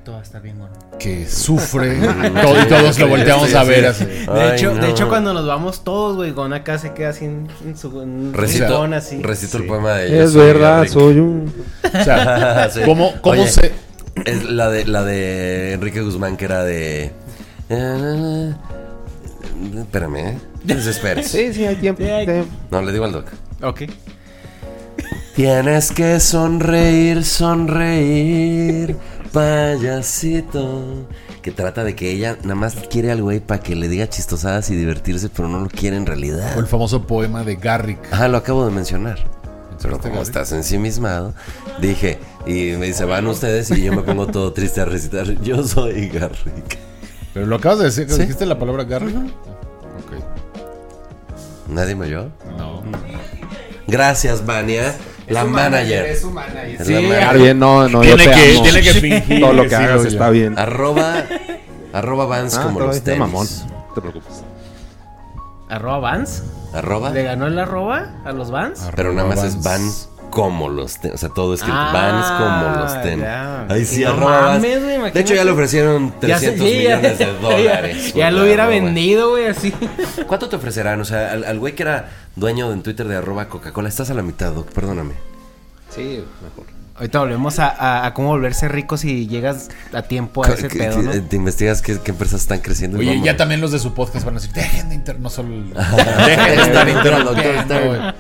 Todo estar bien, bueno. que sufre, todo- y todos lo volteamos a ver así. De, Ay, hecho, no. de hecho, cuando nos vamos todos, güey, Gon acá se queda así en, en su un Recito, así. recito el poema de Yo Es soy verdad, soy un. O sea, Sí. ¿cómo, cómo Oye, se...? Es la de, la de Enrique Guzmán, que era de. Espérame, ¿eh? No desesperes. Sí, sí, hay tiempo. Sí, hay- tiempo. No, le digo al doc. Ok. Tienes que sonreír, sonreír, payasito. Que trata de que ella nada más quiere al güey para que le diga chistosadas y divertirse, pero no lo quiere en realidad. O el famoso poema de Garrick. Ajá, lo acabo de mencionar. Pero ¿Mencionaste como Garrick? estás ensimismado, dije, y me dice, van ustedes y yo me pongo todo triste a recitar, yo soy Garrick. Pero lo acabas de decir, Sí. ¿dijiste la palabra Garrick? ¿Nadie me oyó? No. Gracias, Vania, la manager. Es su manager. Sí. Está bien, no, no, yo Tiene te que, amo. tiene que fingir. Todo lo que hagas está bien. Arroba, arroba Vans Ah, como los tenis. mamón. No te preocupes. ¿Arroba Vans? Arroba, ¿Le ganó el arroba a los Vans? pero nada más es Vans. Como los tenis. O sea, todo escrito. Ah, Vans como los tenis. ya. Ahí sí, Y no arroba Vans. mames, güey, De hecho, ya le ofrecieron Ya sé- 300 sí, ya- millones de dólares. Ya, lo hubiera arroba. vendido, güey, así. ¿Cuánto te ofrecerán? O sea, al, al güey que era dueño en Twitter de arroba Coca-Cola, estás a la mitad, Doc, perdóname. Sí, mejor. Ahorita volvemos a, a- a cómo volverse rico si llegas a tiempo a ese ¿Qué- pedo, ¿no? Te investigas qué, qué empresas están creciendo. y Oye, vamos. ya también los de su podcast van a decir, dejen de inter... No solo... el- dejen de estar Doctor, doctor,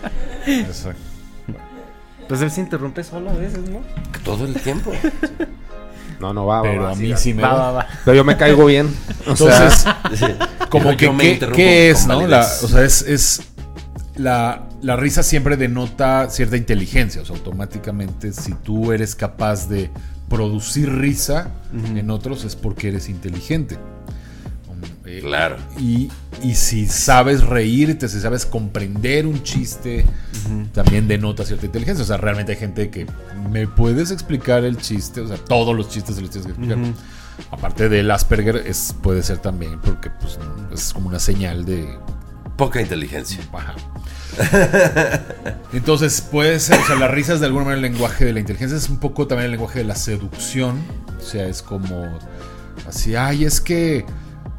Pues él se interrumpe solo a veces, ¿no? Todo el tiempo. No, no va, va, Pero va. a mí sí me Va, da. va, va. Pero yo me caigo bien. O sea, Entonces, como Yo que, me ¿qué, qué es, no? La, o sea, es, es la, la risa siempre denota cierta inteligencia. O sea, automáticamente, si tú eres capaz de producir risa en otros, es porque eres inteligente. Eh, Claro. Y, y si sabes reírte, si sabes comprender un chiste, también denota cierta inteligencia. O sea, realmente hay gente que me puedes explicar el chiste, o sea, todos los chistes se los tienes que explicar. Aparte del Asperger, es, puede ser también porque pues, es como una señal de Poca inteligencia. Ajá. Entonces puede ser, o sea, la risa es de alguna manera el lenguaje de la inteligencia, es un poco también el lenguaje de la seducción, o sea, es como así, ay, es que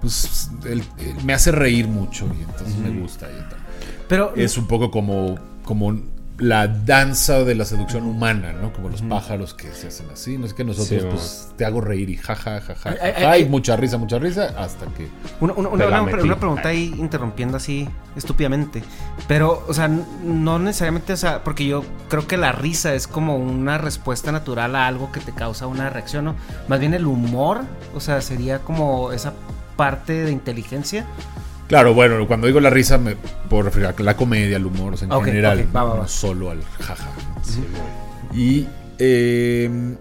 pues él- él me hace reír mucho y entonces me gusta y tal. Pero Es un poco como, como la danza de la seducción humana, ¿no? Como los pájaros que se hacen así, no es que nosotros Sí, pues te hago reír y jaja, jaja, Ay, ay, jaja, ay, y ay. mucha risa, mucha risa, hasta que... Una, una- una- una- pregunta ahí interrumpiendo así estúpidamente. Pero, o sea, no necesariamente, o sea, porque yo creo que la risa es como una respuesta natural a algo que te causa una reacción, ¿no? Más bien el humor, o sea, sería como esa parte de inteligencia. Claro, bueno, cuando digo la risa me puedo referir a la comedia, al humor, o sea, en general, ok, va, va, va. no solo al jaja. Y eh,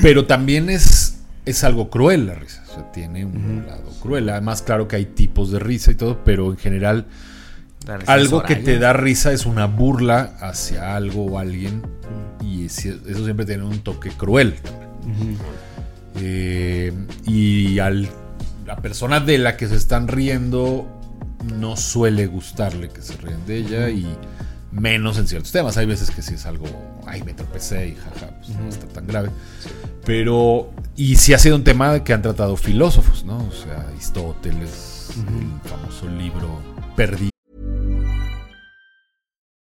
pero también es es algo cruel la risa, o sea, tiene un lado cruel. Además, claro que hay tipos de risa y todo, pero en general algo que te da risa es una burla hacia algo o alguien y eso siempre tiene un toque cruel. Eh, y al, la persona de la que se están riendo no suele gustarle que se ríen de ella y menos en ciertos temas. Hay veces que sí es algo, ay, me tropecé y jaja, pues no está tan grave. Pero, y sí ha sido un tema que han tratado filósofos, ¿no? O sea, Aristóteles, el famoso libro Perdido.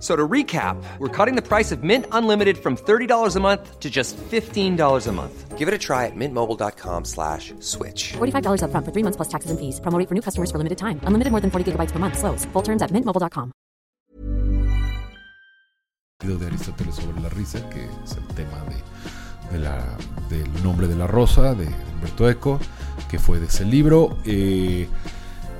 F- So to recap, we're cutting the price of Mint Unlimited from $30 a month to just $15 a month. Give it a try at mintmobile.com slash switch. $45 upfront for three months plus taxes and fees. Promo rate for new customers for limited time. Unlimited more than 40 gigabytes per month. Slows. Full terms at mintmobile.com. de Aristóteles sobre la risa, que es el tema de, de la- del nombre de la rosa, de Humberto Eco, que fue de ese libro. Eh,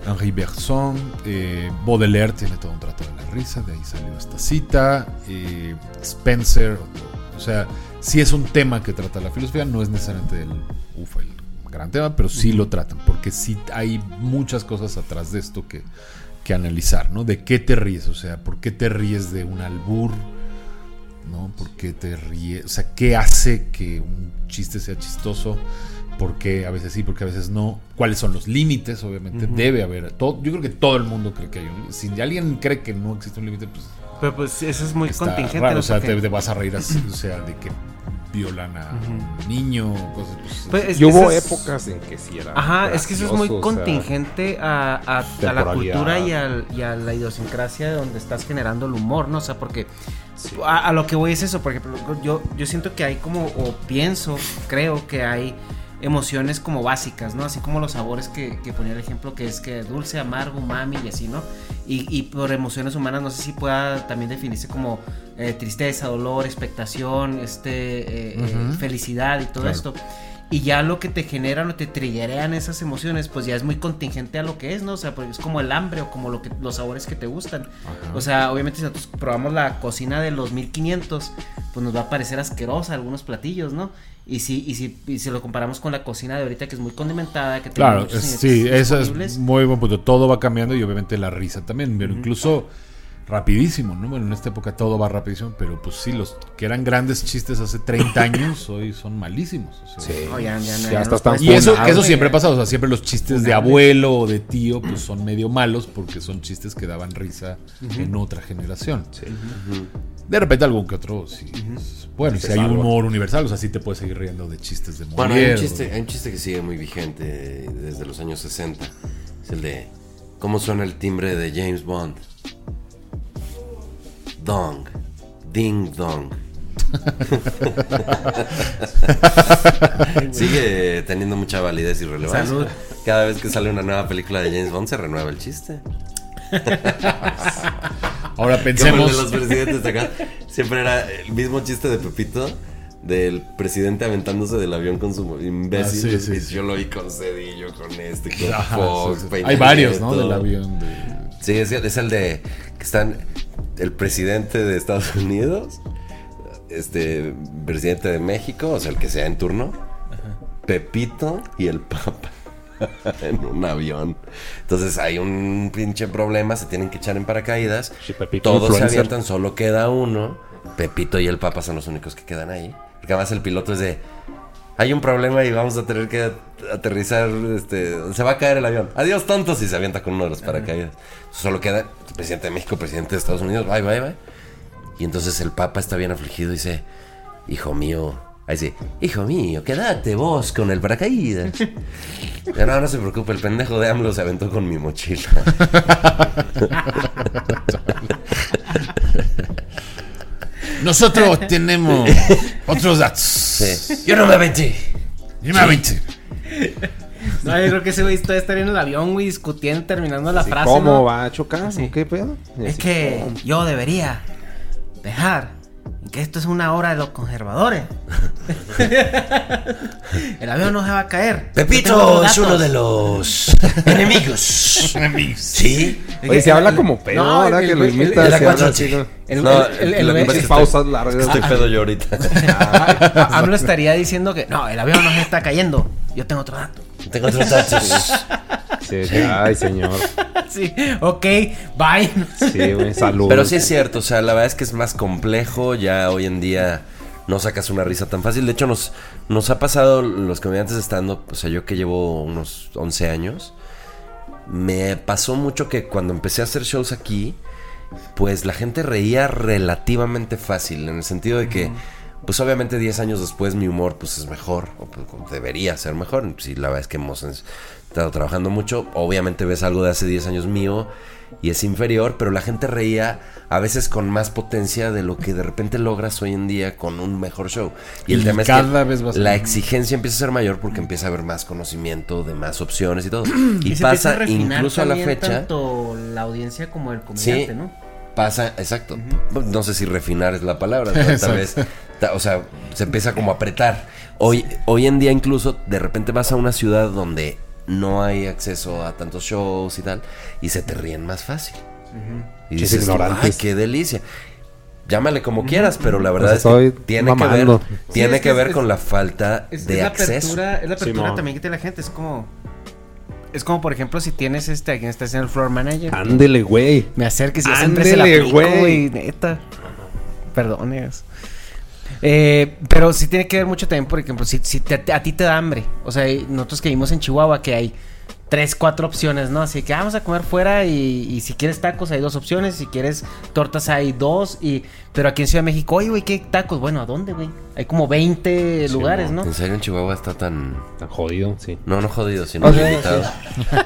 Henri Bergson, eh, Baudelaire tiene todo un trato de la risa, de ahí salió esta cita. eh, Spencer, o sea, sí es un tema que trata la filosofía, no es necesariamente el, uf, el gran tema, pero sí lo tratan, porque sí hay muchas cosas atrás de esto que, que analizar, ¿no? ¿De qué te ríes? O sea, ¿por qué te ríes de un albur? ¿no? ¿Por qué te ríes? O sea, ¿qué hace que un chiste sea chistoso? ¿Por qué a veces sí, porque a veces no? ¿Cuáles son los límites? Obviamente debe haber. Todo, yo creo que todo el mundo cree que hay un Si alguien cree que no existe un límite, pues. Pero pues eso es muy contingente. raro, o sea, te, te vas a reír así, o sea, de que violan a un niño, cosas pues, Pues, es y que hubo es- épocas en que sí era. Ajá, es que eso es muy gracioso, o sea, contingente a, a- a la cultura y, al- y a la idiosincrasia de donde estás generando el humor, ¿no? O sea, porque a, a lo que voy es eso, porque por ejemplo, yo, yo siento que hay como, o pienso, creo que hay emociones como básicas, ¿no? Así como los sabores que, que ponía el ejemplo, que es que dulce, amargo, umami y así, ¿no? Y, y por emociones humanas, no sé si pueda también definirse como eh, tristeza, dolor, expectación, este, eh, eh, felicidad y todo Claro. esto. Y ya lo que te generan o te triggerean esas emociones, pues ya es muy contingente a lo que es, ¿no? O sea, porque es como el hambre o como lo que, los sabores que te gustan. O sea, obviamente si nosotros probamos la cocina de los 1500, pues nos va a parecer asquerosa algunos platillos, ¿no? Y si, y si, y si lo comparamos con la cocina de ahorita que es muy condimentada, que tiene Claro, muchos es- sí, eso es muy buen punto. Todo va cambiando y obviamente la risa también, pero incluso rapidísimo, ¿no? Bueno, en esta época todo va rapidísimo, pero pues sí, los que eran grandes chistes hace 30 años hoy son malísimos. o sea. Sí. Ya- ya- ya Ya no puedes- Y eso, que eso siempre ha pasado, o sea, siempre los chistes de abuelo o de tío, pues son medio malos porque son chistes que daban risa en otra generación. De repente algún que otro, sí. Bueno, Sí, si hay un humor universal, o sea, sí te puedes seguir riendo de chistes de Bueno, hay un, chiste, hay un chiste que sigue muy vigente desde los años 60. Es el de ¿Cómo suena el timbre de James Bond? Dong. Ding dong. Sigue teniendo mucha validez y relevancia. Salud. Cada vez que sale una nueva película de James Bond se renueva el chiste. Ahora Como el pensemos- de los presidentes de acá. Siempre era el mismo chiste de Pepito. Del presidente aventándose del avión con su imbécil. Ah, sí, sí, Y sí. Yo lo vi con Cedillo, con este, con Fox. Hay varios, ¿no? Del avión de- Sí, es, es el de que están el presidente de Estados Unidos, este presidente de México, o sea, el que sea en turno, Pepito y el Papa en un avión. Entonces hay un pinche problema, se tienen que echar en paracaídas. Pepito Todos se influencer. avientan, solo queda uno. Pepito y el Papa son los únicos que quedan ahí. Porque además el piloto es de hay un problema y vamos a tener que at- aterrizar, este, se va a caer el avión. Adiós tontos y se avienta con uno de los paracaídas. Solo queda presidente de México, presidente de Estados Unidos, bye, bye, bye. Y entonces el Papa está bien afligido y dice, hijo mío, Ahí sí, hijo mío, quédate vos con el paracaídas. Ya, no, no se preocupe, el pendejo de AMLO se aventó con mi mochila. Nosotros tenemos otros datos. Sí. Yo no me aventé. Yo me aventé. No, yo creo que ese güey todavía estaría en el avión, güey, discutiendo, terminando la frase. ¿Cómo ¿no? va a chocar? Sí. ¿Qué pedo? Es que ¿cómo? yo debería dejar que esto es una hora de los conservadores. el avión no se va a caer. Pepito es uno de los enemigos. Sí. Oye, se habla como pedo No, ahora el- que lo el- imitas. de la se habla 4G. así, ¿no? El- No, el- el- lo que el- el- pausas largas. Estoy pedo yo ahorita. Ah, AMLO estaría diciendo que no, el avión no se está cayendo. Yo tengo otro dato. Tengo otros datos. Sí, sí, Ay, señor. Sí, ok, bye. Sí, güey, salud. Pero sí es cierto, o sea, la verdad es que es más complejo. Ya hoy en día no sacas una risa tan fácil. De hecho, nos, nos ha pasado los comediantes estando, o sea, yo que llevo unos 11 años, me pasó mucho que cuando empecé a hacer shows aquí, pues la gente reía relativamente fácil, en el sentido de que, pues obviamente 10 años después mi humor pues es mejor, o pues, debería ser mejor. Si la verdad es que hemos estado trabajando mucho, obviamente ves algo de hace 10 años mío y es inferior, pero la gente reía a veces con más potencia de lo que de repente logras hoy en día con un mejor show. Y el Y tema es cada que vez la exigencia empieza a ser mayor porque empieza a haber más conocimiento de más opciones y todo. Y, pasa incluso a la fecha. Tanto la audiencia como el comediante, Sí. ¿no? Pasa, exacto. No sé si refinar es la palabra, pero tal vez, ta- o sea, se empieza como a apretar. Hoy, hoy en día incluso de repente vas a una ciudad donde no hay acceso a tantos shows y tal, y se te ríen más fácil. Y Chis dices, ignorantes. ay, qué delicia. Llámale como quieras, pero la verdad Pues es que tiene que ver, tiene es que que ver es- con la falta Es, de es la acceso. apertura, es la apertura Simón. también que tiene la gente. Es como. Es como, por ejemplo, si tienes este, a quien está haciendo el floor manager. Ándele, güey. Me acerques y siempre se la aplico, güey. neta. Perdones. Eh, pero sí tiene que ver mucho también, por ejemplo, si, si te- a ti te da hambre. O sea, nosotros que vivimos en Chihuahua, que hay tres, cuatro opciones, ¿no? Así que "Ah, vamos a comer fuera y, y si quieres tacos hay dos opciones, si quieres tortas hay dos. y Pero aquí en Ciudad de México, oye, güey, ¿qué tacos? Bueno, ¿a dónde, güey? Hay como 20 lugares, ¿no? En serio, en Chihuahua está tan. Tan jodido, sí. No, no jodido, sino O sea, limitado.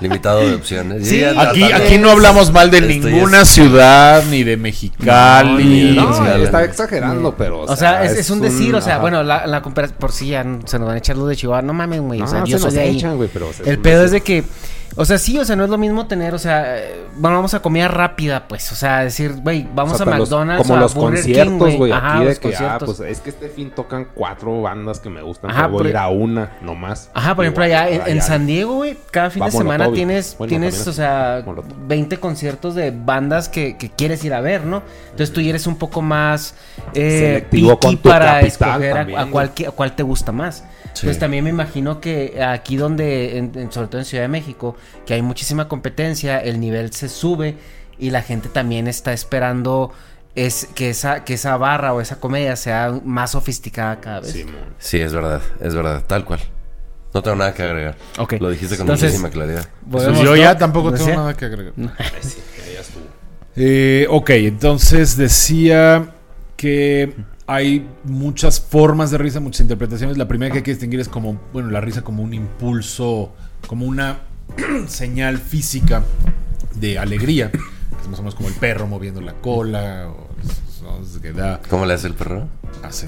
limitado de opciones. Sí, Aquí, tratando- aquí no hablamos mal de ninguna es- ciudad, ni de Mexicali. No, sí, está la- exagerando, pero. O sea, es, es un decir, o sea, bueno, la, la comparación, por si ya se nos van a echar luz de Chihuahua, no mames, güey, o No, sea, yo se soy nos de ahí. echan, güey, pero, o sea, es El pedo es de que, o sea, sí, o sea, no es lo mismo tener, o sea, bueno, vamos a comida rápida, pues, o sea, decir, güey, vamos O sea, a hasta los- McDonald's como o a los Burger conciertos, güey. Aquí de que, ah, pues es que este fin tocan cuatro bandas que me gustan. Ajá, pero voy a ir a una nomás. Ajá, por ejemplo, allá en. San Diego, güey, cada fin Va de semana Molotov. tienes, Bueno, tienes, o sea, Molotov. 20 conciertos de bandas que, que quieres ir a ver, ¿no? Entonces tú eres un poco más eh, Selectivo con tu para escoger a- también, a, cuál, a cuál te gusta más. Sí. Entonces también me imagino que aquí donde, en- en- sobre todo en Ciudad de México, que hay muchísima competencia, el nivel se sube y la gente también está esperando es que esa, que esa barra o esa comedia sea más sofisticada cada vez. Sí, mon. Sí, es verdad, es verdad, tal cual. No tengo nada que agregar. Ok. Lo dijiste con Entonces- muchísima claridad. Pues Volvemos, yo ¿no? ya tampoco tengo ¿Decía? nada que agregar. Eh, ok, entonces decía que hay muchas formas de risa, muchas interpretaciones. La primera que hay que distinguir es como, bueno, la risa como un impulso, como una señal física de alegría. Es más o menos como el perro moviendo la cola. O, o- que da, ¿Cómo le hace el perro? hace.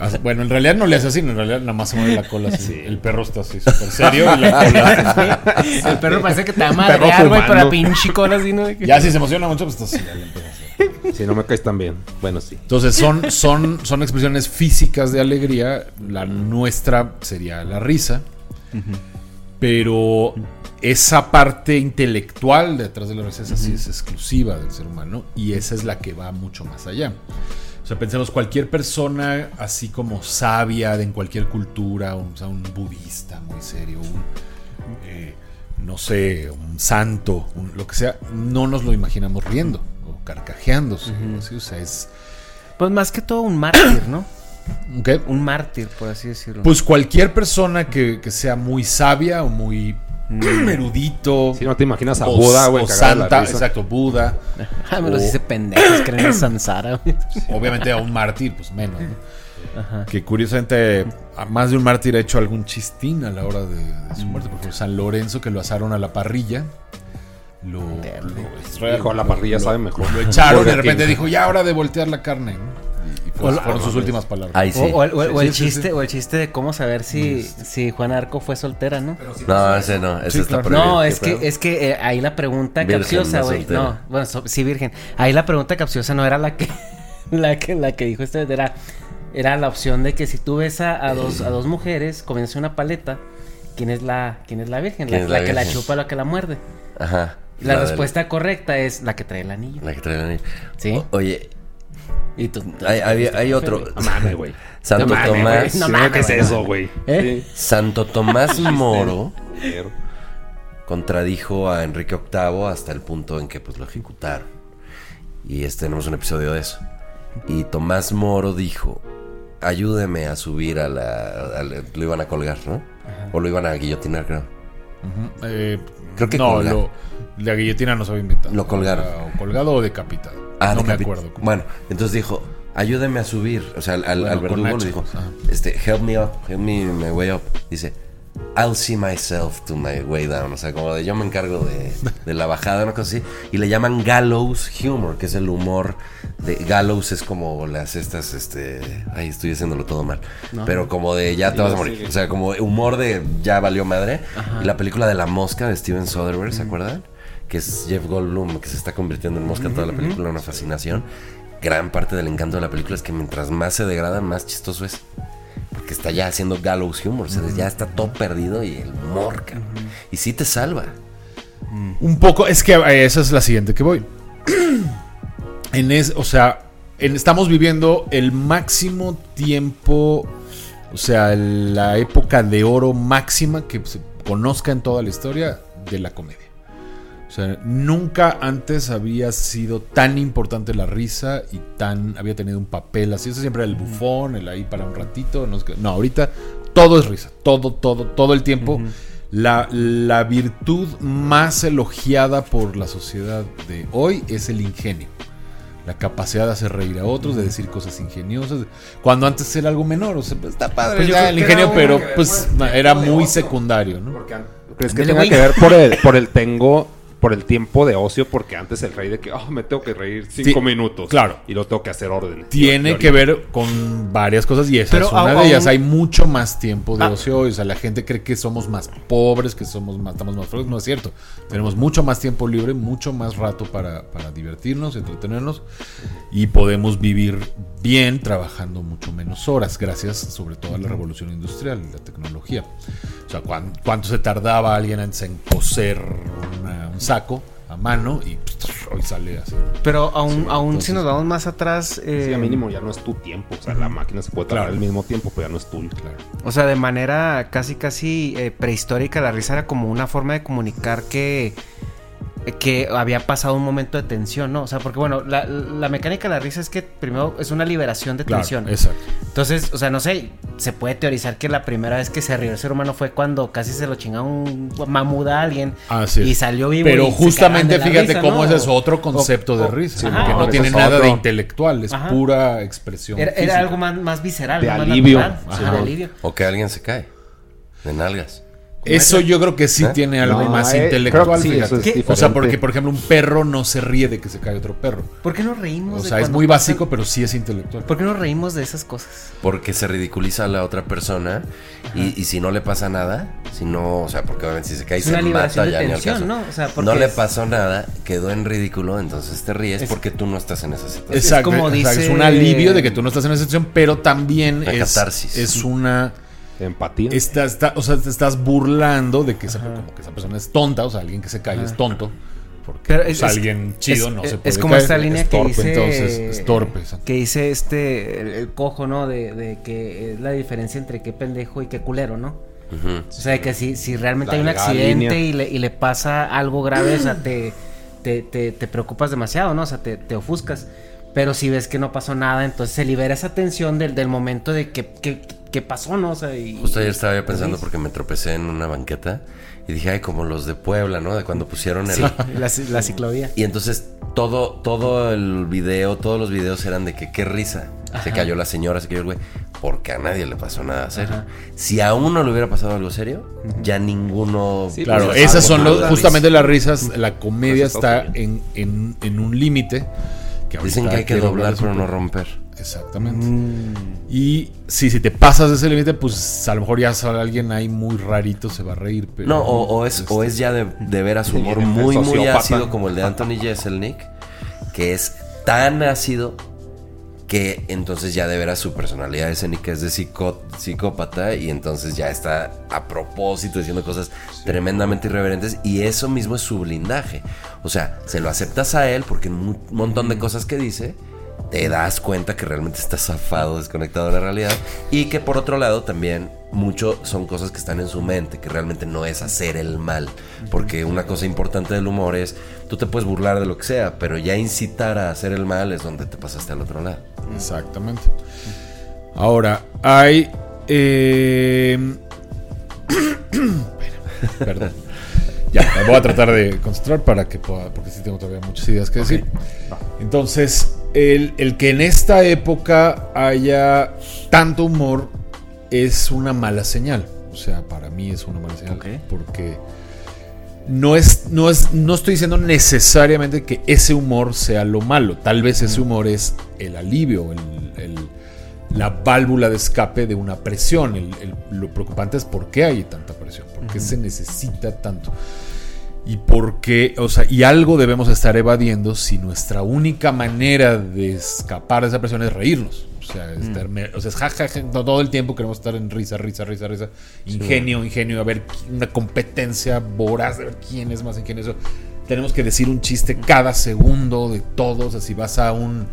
Hace- Bueno, en realidad no le hace así, en realidad nada más se mueve la cola así. El perro está así súper serio y la cola El perro parece que te va a madrear, güey, la pinche cola así, ¿no? Ya si se emociona mucho, pues está así. ya le empieza a hacer. Si no me caes tan bien. Bueno, sí. Entonces son, son, son expresiones físicas de alegría. La nuestra sería la risa. Pero esa parte intelectual detrás de la risa, sí es exclusiva del ser humano. Y esa es la que va mucho más allá. O sea, pensemos, cualquier persona así como sabia de en cualquier cultura, un, budista muy serio, un, eh, no sé, un santo, lo que sea, no nos lo imaginamos riendo carcajeándose. o así, o sea, es... Pues más que todo un mártir, ¿no? ¿qué? Un mártir, por así decirlo. Pues cualquier persona que, que sea muy sabia o muy erudito. Si no te imaginas a o- Buda, güey, o Santa, exacto, Buda. Ah, me los O- hice pendejos, creen en Sansara. Obviamente a un mártir, pues menos, ¿no? Ajá. Que curiosamente, a más de un mártir ha hecho algún chistín a la hora de, de su muerte. Por ejemplo, San Lorenzo, que lo asaron a la parrilla. Lo, lo- Dijo, a la parrilla lo- sabe mejor. Lo echaron y de repente dijo, ya hora de voltear la carne. ¿no? Y, y pues O la- fueron sus últimas palabras. Ahí sí. O, o el, o chiste, o el chiste de cómo saber si, si Juan Arco fue soltera, ¿no? No, ese no, ese Sí, está claro. No, ¿Qué es que, es que eh, ahí la pregunta Virgen, capciosa, no güey. No, bueno, so- sí, virgen. Ahí la pregunta capciosa no era la que, la que, la que dijo este, era, era la opción de que si tú ves a, a dos, a dos mujeres comiéndose una paleta, ¿quién es la, quién es la virgen? La, ¿Quién es la la que la chupa o la que la muerde. Ajá. La, respuesta correcta es la que trae el anillo. La que trae el anillo. Sí. O- oye, Y tú, hay, hay- hay otro. No mames, güey. Santo No mames, Tomás. güey, no mames, ¿Qué es eso, güey? ¿Eh? Santo Tomás Moro contradijo a Enrique VIII hasta el punto en que pues lo ejecutaron. Y este, tenemos un episodio de eso. Y Tomás Moro dijo, ayúdeme a subir a la... a la- lo iban a colgar, ¿no? O lo iban a guillotinar, creo. Ujú. Eh, Creo que no, lo- la guillotina no se había inventado. Lo colgaron. O colgado o decapitado. Ah, no me decapi- acuerdo. Bueno, entonces dijo, ayúdeme a subir. O sea, al, al- Bueno, al verdugo le dijo, ajá. este, help me up, help me my way up. Dice, I'll see myself to my way down. O sea, como de yo me encargo de, de la bajada, una cosa así. Y le llaman gallows humor, que es el humor de gallows es como las estas, este, ay, estoy haciéndolo todo mal. Pero como de ya te vas a morir. O sea, como humor de ya valió madre. Y la película de la mosca de Steven Soderbergh, ¿se acuerdan? Que es Jeff Goldblum, que se está convirtiendo en mosca toda la película, una fascinación. Gran parte del encanto de la película es que mientras más se degrada, más chistoso es. Porque está ya haciendo gallows humor, o sea, ya está todo perdido y el humor, cabrón. Y sí te salva. Un poco, es que eh, esa es la siguiente que voy. en es, o sea, en- estamos viviendo el máximo tiempo, o sea, la época de oro máxima que se conozca en toda la historia de la comedia. Sea, nunca antes había sido tan importante la risa y tan había tenido un papel así. Eso siempre era el bufón, el ahí para un ratito. No, sé qué. No, ahorita todo es risa. Todo, todo, todo el tiempo. la, la virtud más elogiada por la sociedad de hoy es el ingenio. La capacidad de hacer reír a otros, de decir cosas ingeniosas. Cuando antes era algo menor. O sea, pues, está padre Pues el ingenio, pero pues después era muy secundario, ¿no? Porque an- ¿Crees que tenga que ver por el, por el tengo, por el tiempo de ocio? Porque antes el rey de que, oh, me tengo que reír cinco Sí, minutos. claro. Y lo tengo que hacer órdenes. Tiene que ver con varias cosas y esa Pero es una aún- de ellas. Hay mucho más tiempo de Ah. ocio. O sea, la gente cree que somos más pobres, que somos más, estamos más flojos. No es cierto. Tenemos mucho más tiempo libre, mucho más rato para, para divertirnos, entretenernos y podemos vivir bien trabajando mucho menos horas, gracias sobre todo a la revolución industrial y la tecnología. O sea, ¿cuán- ¿cuánto se tardaba alguien antes en coser una- un saco a mano y pues, hoy sale así? Pero aún, Sí, aún entonces- si nos vamos más atrás, eh, Sí, a mínimo ya no es tu tiempo. O sea, la máquina se puede tardar Claro. al mismo tiempo, pero ya no es tuyo. Claro. o sea, de manera casi casi eh, prehistórica, la risa era como una forma de comunicar que que había pasado un momento de tensión, ¿no? O sea, porque bueno, la, la mecánica de la risa es que primero es una liberación de Claro, tensión. exacto. Entonces, o sea, no sé, se puede teorizar que la primera vez que se rió el ser humano fue cuando casi se lo chingaba un mamuda a alguien y salió vivo. Pero y justamente cagaban de la fíjate risa, cómo ¿no? ese es otro concepto de o- risa, sí, porque no tiene nada de intelectual, es Ajá. pura expresión. Era, algo más, más visceral, De más alivio. natural. Sí, Ajá, de alivio. O que alguien se cae. De nalgas. Eso yo creo que sí ¿Eh? tiene algo No, más eh, intelectual. sí, eso es. O sea, porque por ejemplo un perro no se ríe de que se cae otro perro. ¿Por qué nos reímos O de sea, es muy pasan- básico, pero sí es intelectual. ¿Por qué nos reímos de esas cosas? Porque se ridiculiza a la otra persona y, y si no le pasa nada, si no, o sea, porque obviamente si se cae y Es se mata ya ni al tensión, caso. ¿no? O sea, porque no le es- pasó nada, quedó en ridículo, entonces te ríes Es- porque tú no estás en esa situación. Exacto, como exacto, dice- es un alivio de que tú no estás en esa situación, pero también Una es, catarsis. es una Empatía. está, está- o sea, te estás burlando de que esa, como que esa persona es tonta, o sea, alguien que se cae es tonto. Porque Pero pues, es- es- alguien chido es- no es- se puede Es como caer, esta línea es que dice. entonces es torpe. exacto. Que dice este. El, el cojo, ¿no? De, de que es la diferencia entre qué pendejo y qué culero, ¿no? O sea, que si, si realmente La hay un accidente y le, y le pasa algo grave, o sea, te, te, te, te preocupas demasiado, ¿no? O sea, te, te ofuscas. Pero si ves que no pasó nada, entonces se libera esa tensión del, del momento de que, que qué pasó, ¿no? O sea, y... Justo ayer estaba yo pensando porque me tropecé en una banqueta y dije, ay, como los de Puebla, ¿no? De cuando pusieron el... Sí, la, la ciclovía. Y entonces todo, todo el video, todos los videos eran de que qué risa. Se cayó la señora, se cayó el güey. Porque a nadie le pasó nada serio. Ajá. Si a uno le hubiera pasado algo serio, ya ninguno. Sí, Claro, pues, esas son más los- la justamente las risas. La comedia está en, en, en un límite. que Dicen que hay que doblar, pero no romper. Exactamente. Mm. Y sí, si te pasas de ese límite, pues a lo mejor ya sale alguien ahí muy rarito, se va a reír. Pero, No, o, o es, o este, es ya de, de veras humor muy, muy ácido como el de Anthony Jeselnik, que es tan ácido que entonces ya de veras su personalidad escénica es de psicó- psicópata y entonces ya está a propósito diciendo cosas tremendamente irreverentes y eso mismo es su blindaje. O sea, se lo aceptas a él porque un montón de cosas que dice te das cuenta que realmente está zafado, desconectado de la realidad y que por otro lado también mucho son cosas que están en su mente, que realmente no es hacer el mal, porque una cosa importante del humor es, tú te puedes burlar de lo que sea, pero ya incitar a hacer el mal es donde te pasaste al otro lado. Exactamente. Ahora, hay. eh, Perdón. Ya, me voy a tratar de concentrar para que pueda, porque sí tengo todavía muchas ideas que decir. Entonces, el, el que en esta época haya tanto humor es una mala señal. O sea, para mí es una mala señal. Porque no es, no es, no estoy diciendo necesariamente que ese humor sea lo malo. Tal vez ese humor es el alivio, el- el- la válvula de escape de una presión. El- lo preocupante es por qué hay tanta presión, por qué se necesita tanto. Y por qué, o sea, y algo debemos estar evadiendo si nuestra única manera de escapar de esa presión es reírnos. O sea, estar me- o sea, es ja, ja, todo el tiempo queremos estar en risa, risa, risa, risa. Ingenio, ingenio, a ver, una competencia voraz de ver quién es más ingenioso. Tenemos que decir un chiste cada segundo de todos. Así vas a un,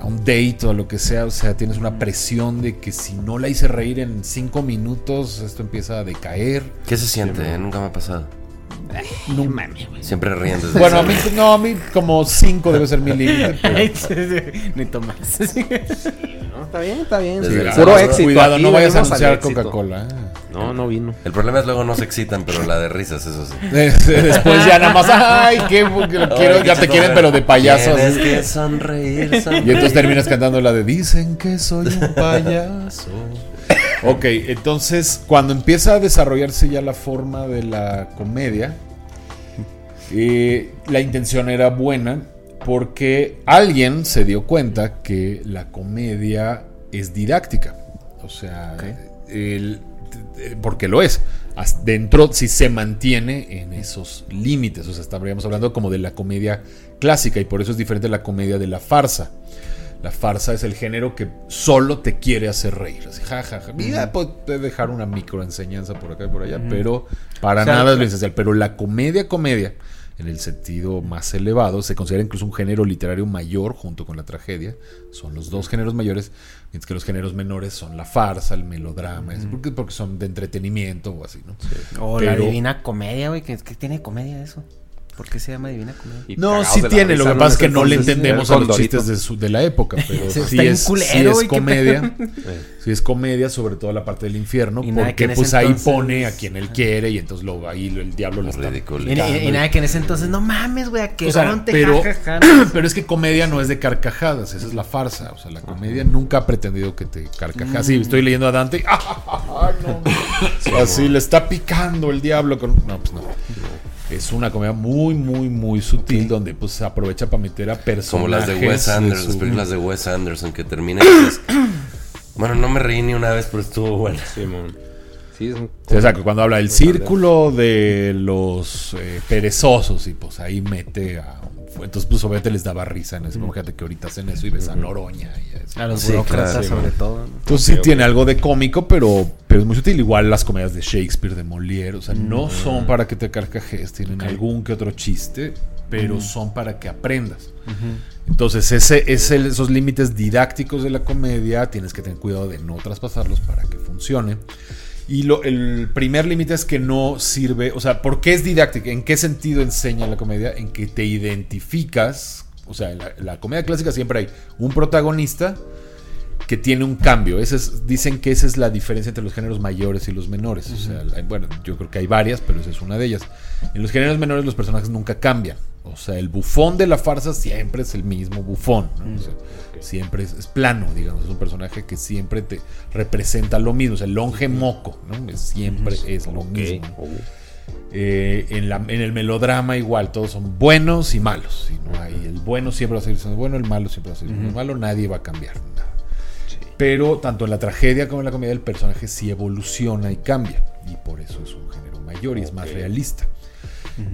a un date o a lo que sea, o sea, tienes una presión de que si no la hice reír en cinco minutos, esto empieza a decaer. ¿Qué se siente? eh? Nunca me ha pasado. No mames, Siempre ríen desde Bueno, a mí, no, a mí como cinco debe ser mi límite. pero- Ni tomas. No, está bien, está bien. Sí. Puro éxito. Cuidado, no vayas a anunciar. Coca-Cola. eh. No, no vino. El problema es luego no se excitan, pero la de risas, eso sí. Después ya nada más, ay, qué quiero, ya te quieren, pero de payaso. Tienes que sonreír, sonreír. Y entonces terminas cantando la de Dicen que soy un payaso. Ok, entonces cuando empieza a desarrollarse ya la forma de la comedia, eh, la intención era buena porque alguien se dio cuenta que la comedia es didáctica. O sea, el- porque lo es. Dentro, si se mantiene en esos límites. O sea, estaríamos hablando como de la comedia clásica y por eso es diferente la comedia de la farsa. La farsa es el género que solo te quiere hacer reír. Así, ja, ja, ja. Mira, puede dejar una microenseñanza por acá y por allá, pero para O sea, nada es lo esencial. Pero la comedia, comedia, en el sentido más elevado, se considera incluso un género literario mayor junto con la tragedia. Son los dos géneros mayores, mientras que los géneros menores son la farsa, el melodrama, porque, porque son de entretenimiento o así, ¿no? O la divina comedia, güey. ¿Qué, qué tiene comedia eso? ¿Por qué se llama divina comedia? Y No, sí tiene, lo que pasa es que no le entendemos a los chistes de, su- de la época, pero sí bien es, culero, sí es comedia. Sí es comedia, sobre todo la parte del infierno, Y porque pues ahí entonces- pone a quien él quiere y entonces lo, ahí lo- el diablo lo está. Y, y- y nada que en ese entonces, no mames, güey, a que O sea, ronte, pero, pero es que comedia no es de carcajadas, esa es la farsa. O sea, la comedia nunca ha pretendido que te carcajas. Sí, estoy leyendo a Dante. y, ¡ah, no! Así le está picando el diablo con. No, pues no. Es una comedia muy, muy, muy sutil donde pues se aprovecha para meter a personajes. Como las de Wes Anderson, las películas de Wes Anderson que terminan y dices, Bueno, no me reí ni una vez, pero estuvo bueno. Simón. Sí, son Sí, o sea, que cuando habla del círculo de los eh, perezosos y pues ahí mete a... Entonces pues obviamente les daba risa en ese momento. Fíjate que ahorita hacen eso y ves a Noroña y. A los Sí, burócratas, claro. sobre todo. ¿no? Entonces sí tiene algo de cómico, pero, pero es muy sutil. Igual las comedias de Shakespeare, de Molière, o sea, no son para que te carcajes, tienen algún que otro chiste, pero son para que aprendas. Entonces ese, ese- esos límites didácticos de la comedia tienes que tener cuidado de no traspasarlos para que funcione. Y lo, el primer límite es que no sirve, o sea, ¿por qué es didáctica? ¿En qué sentido enseña la comedia? En que te identificas, o sea, en la, la comedia clásica siempre hay un protagonista que tiene un cambio. Ese es- dicen que esa es la diferencia entre los géneros mayores y los menores. O sea, bueno, yo creo que hay varias, pero esa es una de ellas. En los géneros menores los personajes nunca cambian. O sea, el bufón de la farsa siempre es el mismo bufón. ¿no? O sea, Siempre es, es plano, digamos. Es un personaje que siempre te representa lo mismo. O sea, el longe moco, ¿no? Siempre es lo mismo. Eh, en, la- en el melodrama igual, todos son buenos y malos. Y no hay, el bueno siempre va a seguir siendo bueno, el malo siempre va a seguir siendo malo, nadie va a cambiar. nada. Pero tanto en la tragedia como en la comedia el personaje sí evoluciona y cambia. Y por eso es un género mayor y es más realista.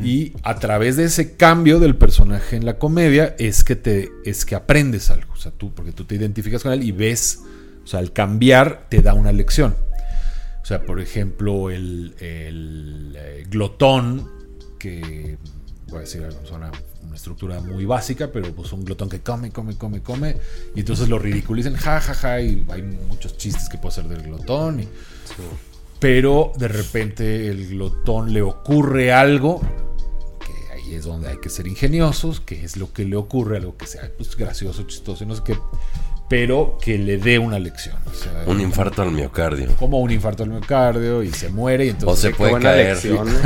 Y a través de ese cambio del personaje en la comedia es que te es que aprendes algo. O sea, tú, porque tú te identificas con él y ves, o sea, al cambiar te da una lección. O sea, por ejemplo, el, eh, glotón, que voy a decir una estructura muy básica, pero pues un glotón que come, come, come, come, y entonces lo ridiculizan, ja, ja, ja, y hay muchos chistes que puede hacer del glotón, pero de repente el glotón le ocurre algo, que ahí es donde hay que ser ingeniosos, que es lo que le ocurre, algo que sea pues, gracioso, chistoso, y no sé qué, pero que le dé una lección. o sea, Un infarto al miocardio. como un infarto al miocardio y se muere y entonces O se puede caer. lección, ¿no?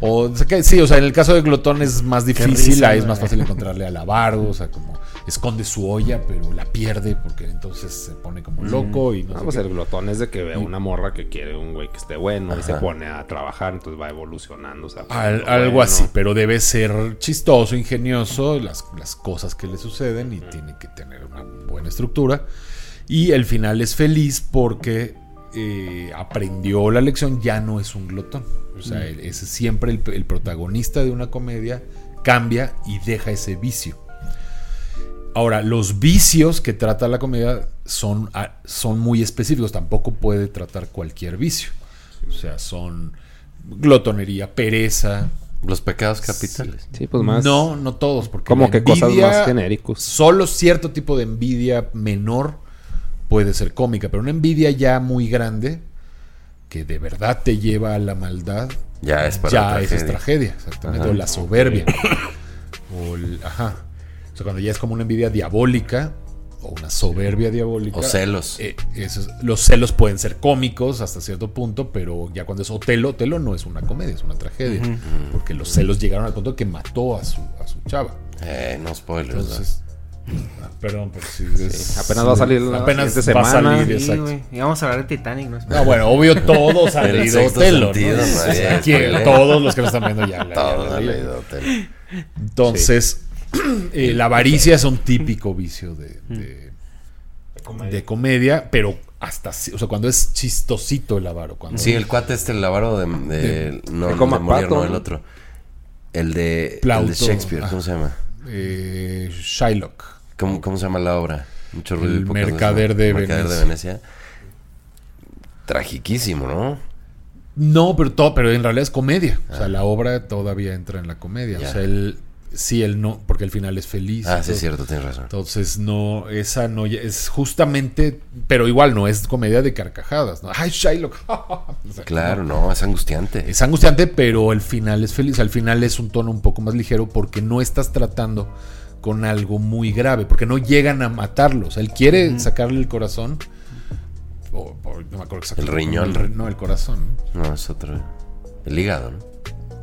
o sí o sea en el caso de glotón es más difícil risa, ahí es más fácil encontrarle al avaro o sea como esconde su olla pero la pierde porque entonces se pone como loco y no Ah, sé pues el glotón es de que ve una morra que quiere un güey que esté bueno y se pone a trabajar, entonces va evolucionando. o sea, Al- bueno. algo así, pero debe ser chistoso, ingenioso, las, las cosas que le suceden y tiene que tener una buena estructura. Y el final es feliz porque eh, aprendió la lección, ya no es un glotón. O sea, Mm. él- es siempre el, el protagonista de una comedia, cambia y deja ese vicio. Ahora, los vicios que trata la comedia son, ah, son muy específicos, tampoco puede tratar cualquier vicio. O sea, son glotonería, pereza, Los pecados capitales. Sí, pues más. no, no todos, porque Como que cosas más genéricos. Solo cierto tipo de envidia menor puede ser cómica, pero una envidia ya muy grande que de verdad te lleva a la maldad, Ya es para ya tragedia. es tragedia, exactamente, Ajá. o la soberbia. o el- ajá. O sea, cuando ya es como una envidia diabólica o una soberbia diabólica. O celos. eh, eso es- los celos pueden ser cómicos hasta cierto punto, pero ya cuando es Otelo, Otelo no es una comedia, es una tragedia. Porque los celos llegaron al punto que mató a su, a su chava. Eh, no spoilers. Entonces, ah, perdón, pero sí, es- apenas va a salir la apenas siguiente va a semana. salir, Sí. Y vamos a hablar de Titanic, ¿no? No, bueno, obvio todos han leído Otelo, todos los que nos están viendo ya. la- Todos han leído Hotel. Entonces, eh, la avaricia es un típico vicio de, de, de comedia, pero hasta, o sea, cuando es chistosito el avaro. Cuando, Sí, el cuate este, el avaro de... de- no, de el Coma de Molière, Pato, no, el otro. El de, el de Shakespeare, ¿cómo Ah. se llama? eh, Shylock. ¿Cómo, cómo se llama la obra? Mucho ruido El y Mercader de. Mercader de Venecia. Venecia. Tragiquísimo, ¿no? No, pero todo, pero en realidad es comedia. O sea, la obra todavía entra en la comedia. Ah. Ya. O sea, él sí, él no, porque el final es feliz. Ah, sí, es cierto, tienes razón. Entonces, no, esa no es justamente, pero igual no es comedia de carcajadas, ¿no? Ay, Shylock. O sea, Claro, no. no, es angustiante. Es angustiante, pero el final es feliz. Al final es un tono un poco más ligero porque no estás tratando con algo muy grave, porque no llegan a matarlo. O sea, él quiere sacarle el corazón. o- o no me acuerdo exactamente. El riñón. El no, el corazón. No, es otro. El hígado, ¿no?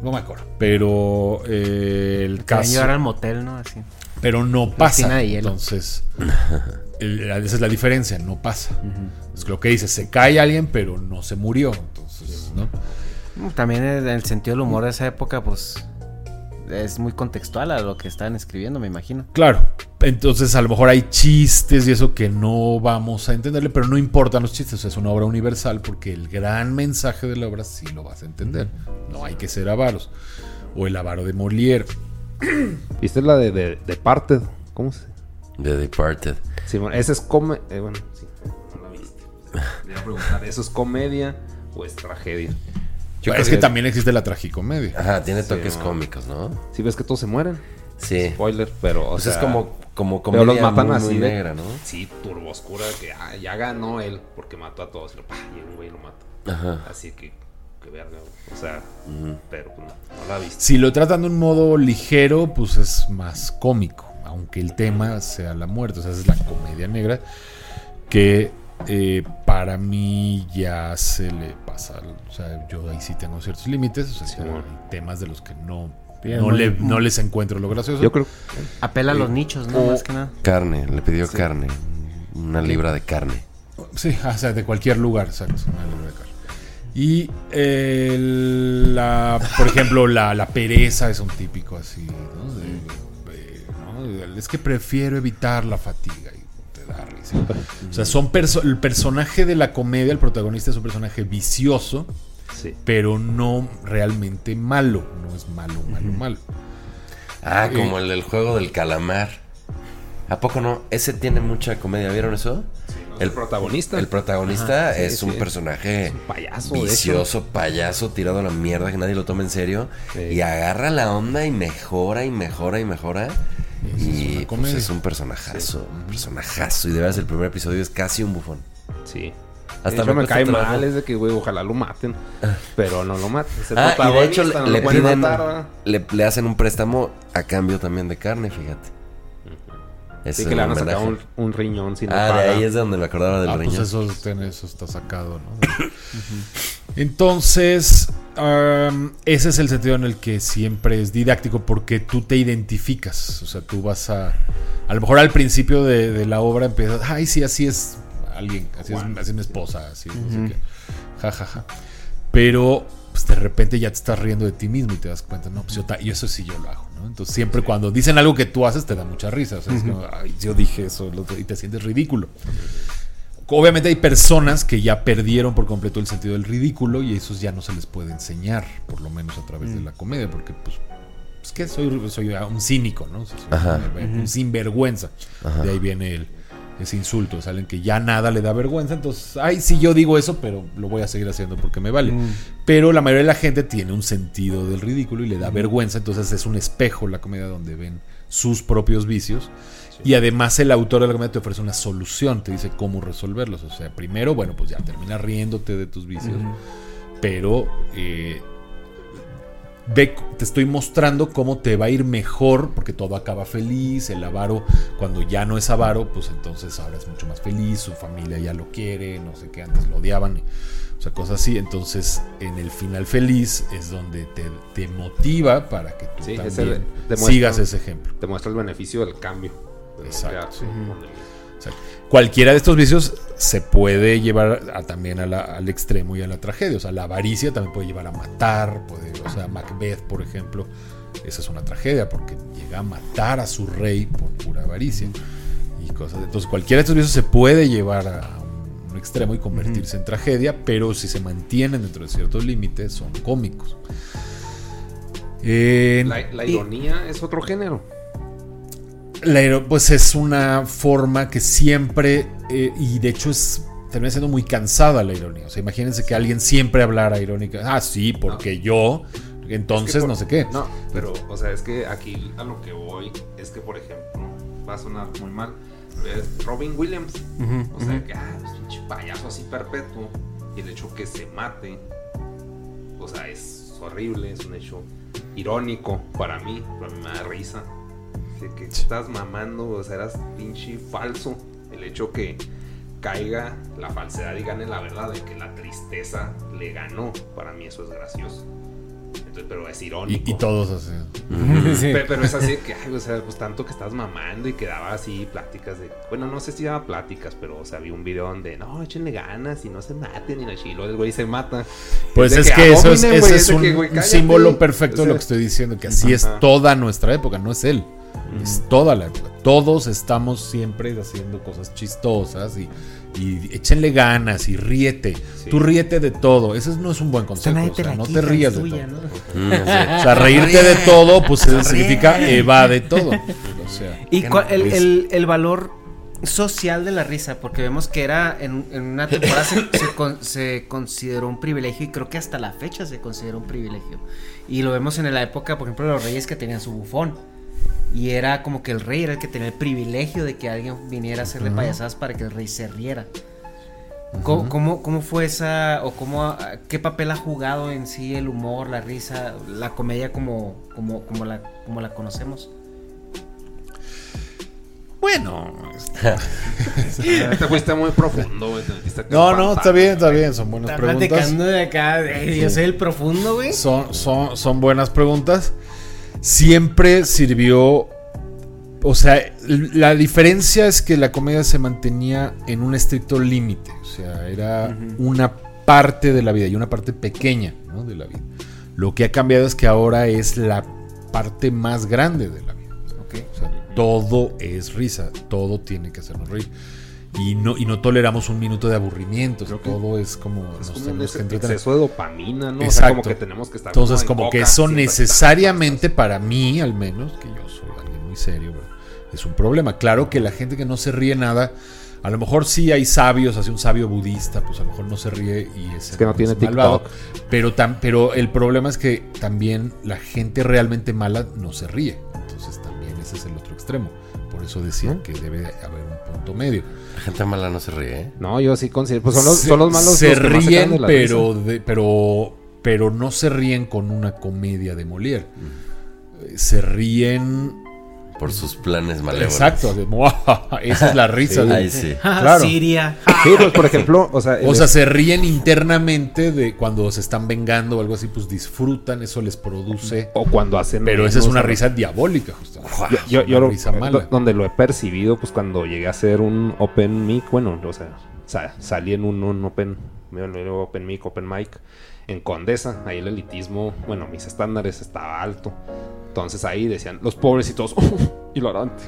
No me acuerdo. Pero eh, el caso. llevar al motel, ¿no? Así. Pero no pasa. de hielo. Entonces, el- esa es la diferencia, no pasa. Es lo que dice, se cae alguien, pero no se murió. Entonces, ¿no? También en el sentido del humor de esa época, pues es muy contextual a lo que estaban escribiendo, me imagino. Claro. Entonces, a lo mejor hay chistes y eso que no vamos a entenderle, pero no importan los chistes. es una obra universal porque el gran mensaje de la obra sí lo vas a entender. No hay que ser avaros. O el avaro de Molière. ¿Viste la de, de, Departed? ¿Cómo se The Departed. Sí, bueno, ese es come... eh, bueno, sí, no la viste. Me iba a preguntar, ¿eso es comedia o es tragedia? Yo es creo que, que- también existe la tragicomedia. Ajá, tiene Sí, toques no. cómicos, ¿no? Sí, ves que todos se mueren. Sí. Spoiler, pero, o Pues sea... es como, como pero comedia los matan muy, así muy negra, ¿no? Sí, turbo oscura, que ah, ya ganó él porque mató a todos. Y, lo- ¡pah! y el güey lo mató. Ajá. Así que, que verga, güey. O sea, pero pues, no, no la viste. Si lo tratan de un modo ligero, pues es más cómico, aunque el tema sea la muerte, o sea, es la comedia negra. que eh, para mí ya se le pasa. O sea, yo ahí sí tengo ciertos límites. O sea, hay temas de los que no, Bien, no, le- no les encuentro lo gracioso. Yo creo. Apela a los Sí. nichos, ¿no? Más que nada. Carne, le pidió carne. Una libra de carne. Sí, o sea, de cualquier lugar, exacto. una libra de carne. Y la, por ejemplo, la, la pereza es un típico así, ¿no? De- de- ¿no? Es que prefiero evitar la fatiga da risa. O sea, son perso- el personaje de la comedia, el protagonista es un personaje vicioso, Sí. pero no realmente malo. No es malo, malo, malo. Ah, Eh, como el del juego del calamar. ¿A poco no? Ese tiene mucha comedia, ¿vieron eso? El protagonista. El protagonista Ajá, sí, es un personaje Es un payaso, vicioso, payaso, tirado a la mierda, que nadie lo toma en serio. Y agarra la onda y mejora y mejora y mejora. Y pues, comedia. es un personajazo, un personajazo. Y de veras el primer episodio es casi un bufón. Sí. Hasta me, me cae mal, trabajo. es de que, güey, ojalá lo maten. Pero no lo maten. Es el Ah, y de hecho le, piden, matar, ¿verdad? le, le hacen un préstamo a cambio también de carne, fíjate. Sí, Es que le un van a sacar un, riñón si no Ah, de ahí es de donde me acordaba del Ah, riñón. pues eso, está sacado, ¿no? Entonces, ese es el sentido en el que siempre es didáctico porque tú te identificas. O sea, tú vas a. A lo mejor al principio de, de la obra empiezas. Ay, sí, así es alguien. Así, es, así es mi esposa. Así es, no sé Ujú. qué. Ja, ja, ja. Pero pues, de repente ya te estás riendo de ti mismo y te das cuenta, no, pues yo, y eso sí yo lo hago, ¿no? Entonces siempre cuando dicen algo que tú haces te da mucha risa. O sea, es como, ay, yo dije eso y te sientes ridículo. Obviamente hay personas que ya perdieron por completo el sentido del ridículo y esos ya no se les puede enseñar, por lo menos a través de la comedia, porque pues, pues que soy, soy un cínico, ¿no? Soy Ajá. un, un sinvergüenza. Ajá. De ahí viene el, ese insulto, salen que ya nada le da vergüenza, entonces, ay, sí, yo digo eso, pero lo voy a seguir haciendo porque me vale. Pero la mayoría de la gente tiene un sentido del ridículo y le da vergüenza, entonces es un espejo la comedia donde ven sus propios vicios. Y además el autor de la comedia te ofrece una solución, te dice cómo resolverlos. O sea, primero, bueno, pues ya termina riéndote de tus vicios, pero eh, ve, te estoy mostrando cómo te va a ir mejor, porque todo acaba feliz, el avaro, cuando ya no es avaro, pues entonces ahora es mucho más feliz, su familia ya lo quiere, no sé qué, antes lo odiaban, o sea, cosas así. Entonces, en el final feliz es donde te, te motiva para que tú Sí, también sigas ese ejemplo. Te muestra el beneficio del cambio. Exacto. Cualquiera de estos vicios se puede llevar a- también a la- al extremo y a la tragedia. O sea, la avaricia también puede llevar a matar. Puede, o sea, Macbeth, por ejemplo, esa es una tragedia porque llega a matar a su rey por pura avaricia y cosas. Entonces, cualquiera de estos vicios se puede llevar a un extremo y convertirse en tragedia, pero si se mantienen dentro de ciertos límites, son cómicos. La ironía es otro género. La pues es una forma que siempre, eh, y de hecho es termina siendo muy cansada la ironía. O sea, imagínense que alguien siempre hablara irónica. Ah, sí, porque yo, entonces Es que por- no sé qué. No, pero, o sea, es que aquí a lo que voy es que, por ejemplo, va a sonar muy mal. Es Robin Williams. O sea, que, ah, es pinche payaso así perpetuo. Y el hecho que se mate, o sea, es horrible, es un hecho irónico para mí, pero a mí me da risa. De que estás mamando, o sea, eras pinche falso. El hecho que caiga la falsedad y gane la verdad, de que la tristeza le ganó, para mí eso es gracioso. Entonces, pero es irónico. Y, y todos así. Sí. Pe- Pero, es así que, ay, o sea, pues tanto que estás mamando y que daba así pláticas de. Bueno, no sé si daba pláticas, pero, o sea, vi un video donde no, échenle ganas y no se maten y no chilo, el güey se mata. Pues es que eso es, ese es un, que, güey, un símbolo perfecto O de lo que estoy diciendo, que así es toda nuestra época, no es él. Es toda la época. Todos estamos siempre haciendo cosas chistosas y, y échenle ganas y ríete. Tú ríete de todo. Ese no es un buen consejo. o sea, no te rías de todo. Mm. O sea, reírte de todo, pues eso significa evade todo. O sea, Y no, el, es- el- el valor social de la risa, porque vemos que era en, en una temporada se, se con- se consideró un privilegio y creo que hasta la fecha se considera un privilegio. Y lo vemos en la época, por ejemplo, de los reyes que tenían su bufón. Y era como que el rey era el que tenía el privilegio de que alguien viniera a hacerle payasadas para que el rey se riera. ¿Cómo, cómo, cómo fue esa, o cómo, ah, qué papel ha jugado en sí el humor, la risa, la comedia como, como, como, la, como la conocemos? Bueno, Te fuiste muy profundo, güey. no, no, está bien, está bien, son buenas Está preguntas. platicando de acá. Yo soy el profundo, güey. Son, son, son buenas preguntas. Siempre sirvió. O sea, la diferencia es que la comedia se mantenía en un estricto límite. O sea, era una parte de la vida y una parte pequeña ¿no? de la vida. Lo que ha cambiado es que ahora es la parte más grande de la vida. O sea, todo es risa, todo tiene que hacernos reír. Y no, y no toleramos un minuto de aburrimiento. todo es como Es nos como tenemos que ex- entretener. exceso de dopamina, ¿no? O sea, Exacto. como que tenemos que estar Entonces, en como que eso necesariamente para mí, al menos, que yo soy alguien muy serio, es un problema. Claro que la gente que no se ríe nada, a lo mejor sí hay sabios, así un sabio budista, pues a lo mejor no se ríe y es, Es que no tiene malvado. TikTok. Pero, tam- pero el problema es que también la gente realmente mala no se ríe. Entonces también ese es el otro extremo. Por eso decía que debe haber un punto medio. La gente mala no se ríe, ¿eh? No, yo sí considero. Pues son los, Se- son los malos. Se los que más ríen, la pero, de- pero, pero no se ríen con una comedia de Molière. Eh, Se ríen. Por sus planes malévolos. Exacto. Esa es la risa. Sí. de- sí. Claro. Siria. Sí, pues por ejemplo, o sea. O el- sea, se ríen internamente de cuando se están vengando o algo así, pues disfrutan, eso les produce. O cuando hacen. Pero esa es una risa diabólica, justamente. Yo, yo, Es yo una lo- risa mala. do- donde lo he percibido, pues cuando llegué a hacer un open mic, bueno, o sea, sa- salí en un, un open, open mic, open mic en Condesa, ahí el elitismo, bueno, mis estándares estaba alto. Entonces ahí decían, los pobres y todos, hilarante.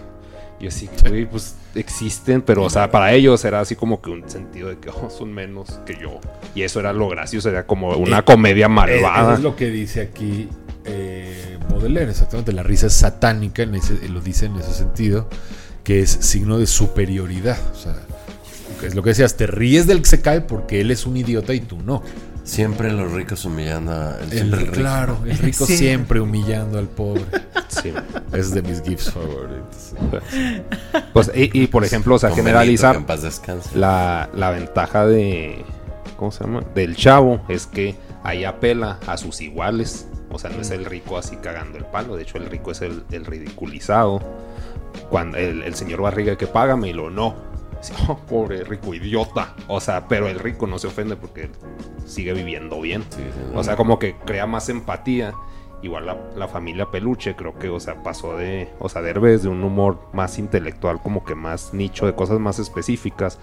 Y así, güey, pues existen, pero o sea, para ellos era así como que un sentido de que oh, son menos que yo. Y eso era lo gracioso, era como una Eh, comedia Eh, malvada. eso es lo que dice aquí eh, Baudelaire, exactamente. La risa es satánica, en ese- lo dice en ese sentido, que es signo de superioridad. O sea, es lo que decías, te ríes del que se cae porque él es un idiota y tú no. Siempre los ricos humillando a. El- Siempre el rico. claro, el rico Sí. siempre humillando al pobre. Sí. Es de mis gifs favoritos. Pues, y, y, por ejemplo, o sea, Con generalizar. La, la ventaja de. ¿Cómo se llama? Del chavo es que ahí apela a sus iguales. O sea, no es el rico así cagando el palo. De hecho, el rico es el, el ridiculizado. Cuando el, el señor Barriga que págame y lo no. "Oh, pobre rico idiota. O sea, pero el rico no se ofende porque sigue viviendo bien. O sea, como que crea más empatía. Igual la, la familia Peluche creo que, o sea, pasó de, o sea, Derbez de un humor más intelectual, como que más nicho, de cosas más específicas,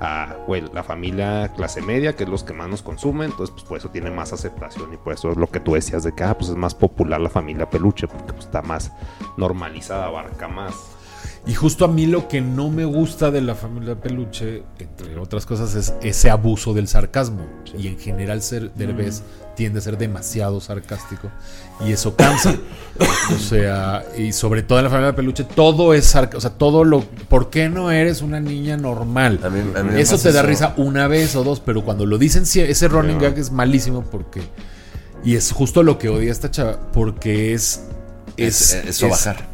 a, güey, la familia clase media, que es los que más nos consumen, entonces, pues, por eso tiene más aceptación y por eso es lo que tú decías de que, ah, pues, es más popular la familia Peluche, porque pues, está más normalizada, abarca más. Y justo a mí lo que no me gusta de la familia Peluche, entre otras cosas, es ese abuso del sarcasmo. Y en general ser Derbez tiende a ser demasiado sarcástico. Y eso cansa. o sea, y sobre todo en la familia Peluche, todo es sarcástico. O sea, todo lo... ¿Por qué no eres una niña normal? A mí- a mí me eso te da eso. risa una vez o dos, pero cuando lo dicen, ese running gag es malísimo porque... Y es justo lo que odia esta chava, porque es... Es, Es, eso es- bajar.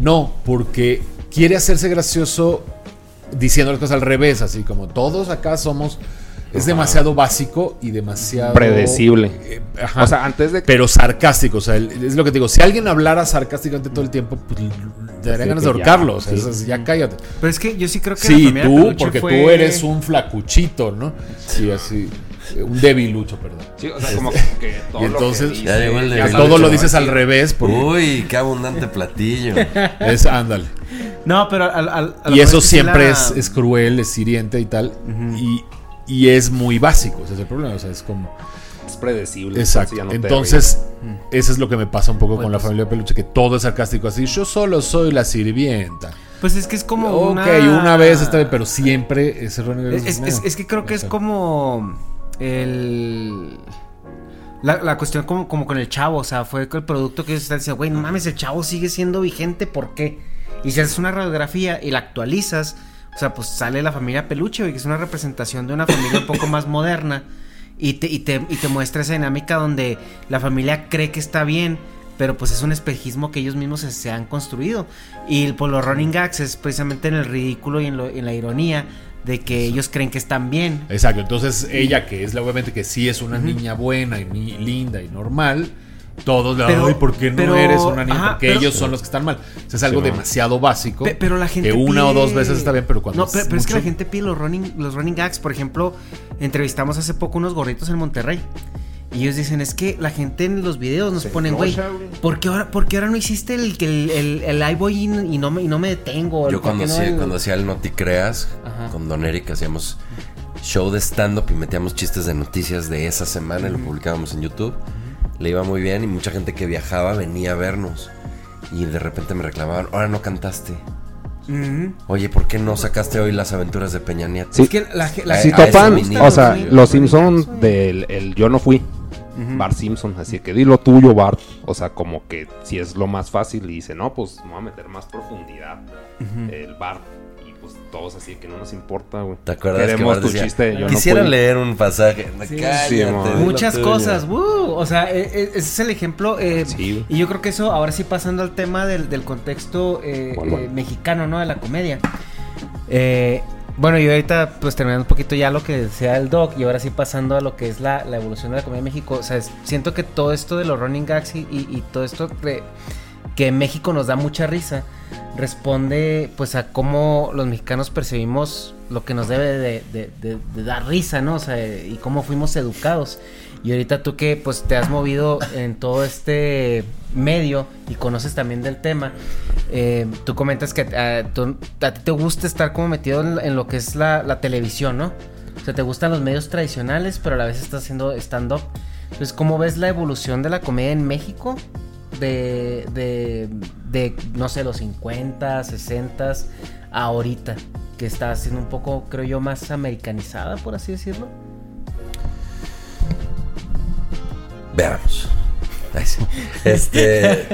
No, porque quiere hacerse gracioso diciendo las cosas al revés, así como todos acá somos. Es demasiado básico y demasiado. Predecible. eh, ajá, O sea, antes de que- Pero sarcástico. O sea, es lo que te digo. Si alguien hablara sarcásticamente todo el tiempo, pues te darían Sí, ganas de que ya, ahorcarlo. o sea, sí. eso es- ya cállate. Pero es que yo sí creo que la Sí, tú, porque fue- tú eres un flacuchito, ¿no? Sí, así. Un debilucho, perdón. Sí, o sea, como que todo Y lo que entonces, dice, Ya ya que todo lo dices al revés. Porque Uy, qué abundante platillo. es, ándale. No, pero al, al- lo Y eso siempre la- es, es cruel, es hiriente y tal. y, y es muy básico, ese es el problema. O sea, es como. Es predecible. Exacto. no Entonces, eso es lo que me pasa un poco con la familia Peluche, que todo es sarcástico así. Yo solo soy la sirvienta. Pues es que es como ok, una... una... vez está bien, pero siempre Es, es- es- es que creo que es como el... La, la cuestión como, como con el chavo, o sea, fue el producto que ellos están diciendo, güey, no mames, el chavo sigue siendo vigente, ¿por qué? Y si haces una radiografía y la actualizas, o sea, pues sale la familia Peluche, güey, que es una representación de una familia un poco más moderna, y te, y, te, y te muestra esa dinámica donde la familia cree que está bien, pero pues es un espejismo que ellos mismos se, se han construido. Y por los running gags es precisamente en el ridículo y en, lo- en la ironía de que ellos creen que están bien. Exacto. Entonces, ella, que es la obviamente que sí es una niña buena y ni- linda y normal, todos le Pero- ay, ¿por qué no pero- eres una niña? ajá, Porque pero- ellos son los que están mal. O sea, es algo Sí, demasiado básico. Pe- pero la gente Que una o dos veces está bien, pero cuando No, pero, pero es que la gente pide los running, los running gags. Por ejemplo, entrevistamos hace poco unos gorritos en Monterrey. Y ellos dicen, es que la gente en los videos nos Se ponen, güey, enoja, güey. ¿por qué ahora, por qué ahora no hiciste el, que el, el, el ahí voy y, y no me, y no me detengo? Yo ¿Por cuando no hacía, el- cuando hacía el No Te Creas, Ajá. con Don Eric hacíamos show de stand-up y metíamos chistes de noticias de esa semana y lo publicábamos en YouTube. Le iba muy bien y mucha gente que viajaba venía a vernos. Y de repente me reclamaban, ahora no cantaste. Oye, ¿por qué no sacaste hoy las aventuras de Peña Nieto? Sí. Es que la, la Si a topan, o sea, los sí, Simpson sí. del el Yo no fui. Bart Simpson, así que di lo tuyo, Bart. O sea, como que si es lo más fácil y dice, no, pues me voy a meter más profundidad. El Bart. Y pues todos así que no nos importa, güey. ¿Te acuerdas que Queremos Bart tu decía, chiste Yo Quisiera leer un pasaje. Sí. Cállate, Muchas cosas, ¡woo! o sea, e- e- ese es el ejemplo. eh, Sí. Y yo creo que eso, ahora sí pasando al tema del, del contexto eh, eh, mexicano, ¿no? De la comedia. Eh, bueno, y ahorita pues terminando un poquito ya lo que decía el doc y ahora sí pasando a lo que es la, la evolución de la comedia en México. O sea, es- siento que todo esto de los running gags y, y- todo esto de- que México nos da mucha risa responde pues a cómo los mexicanos percibimos lo que nos debe de, de- de- de dar risa, ¿no? O sea, y cómo fuimos educados. Y ahorita tú que pues te has movido en todo este medio y conoces también del tema, eh, tú comentas que ah, a ti te gusta estar como metido en, lo que es la, la televisión, ¿no? O sea, te gustan los medios tradicionales, pero a la vez estás haciendo stand-up. Entonces, ¿cómo ves la evolución de la comedia en México? De, de, de, no sé, los 50, 60 a ahorita, que está siendo un poco, creo yo, más americanizada, por así decirlo. Veamos. Este.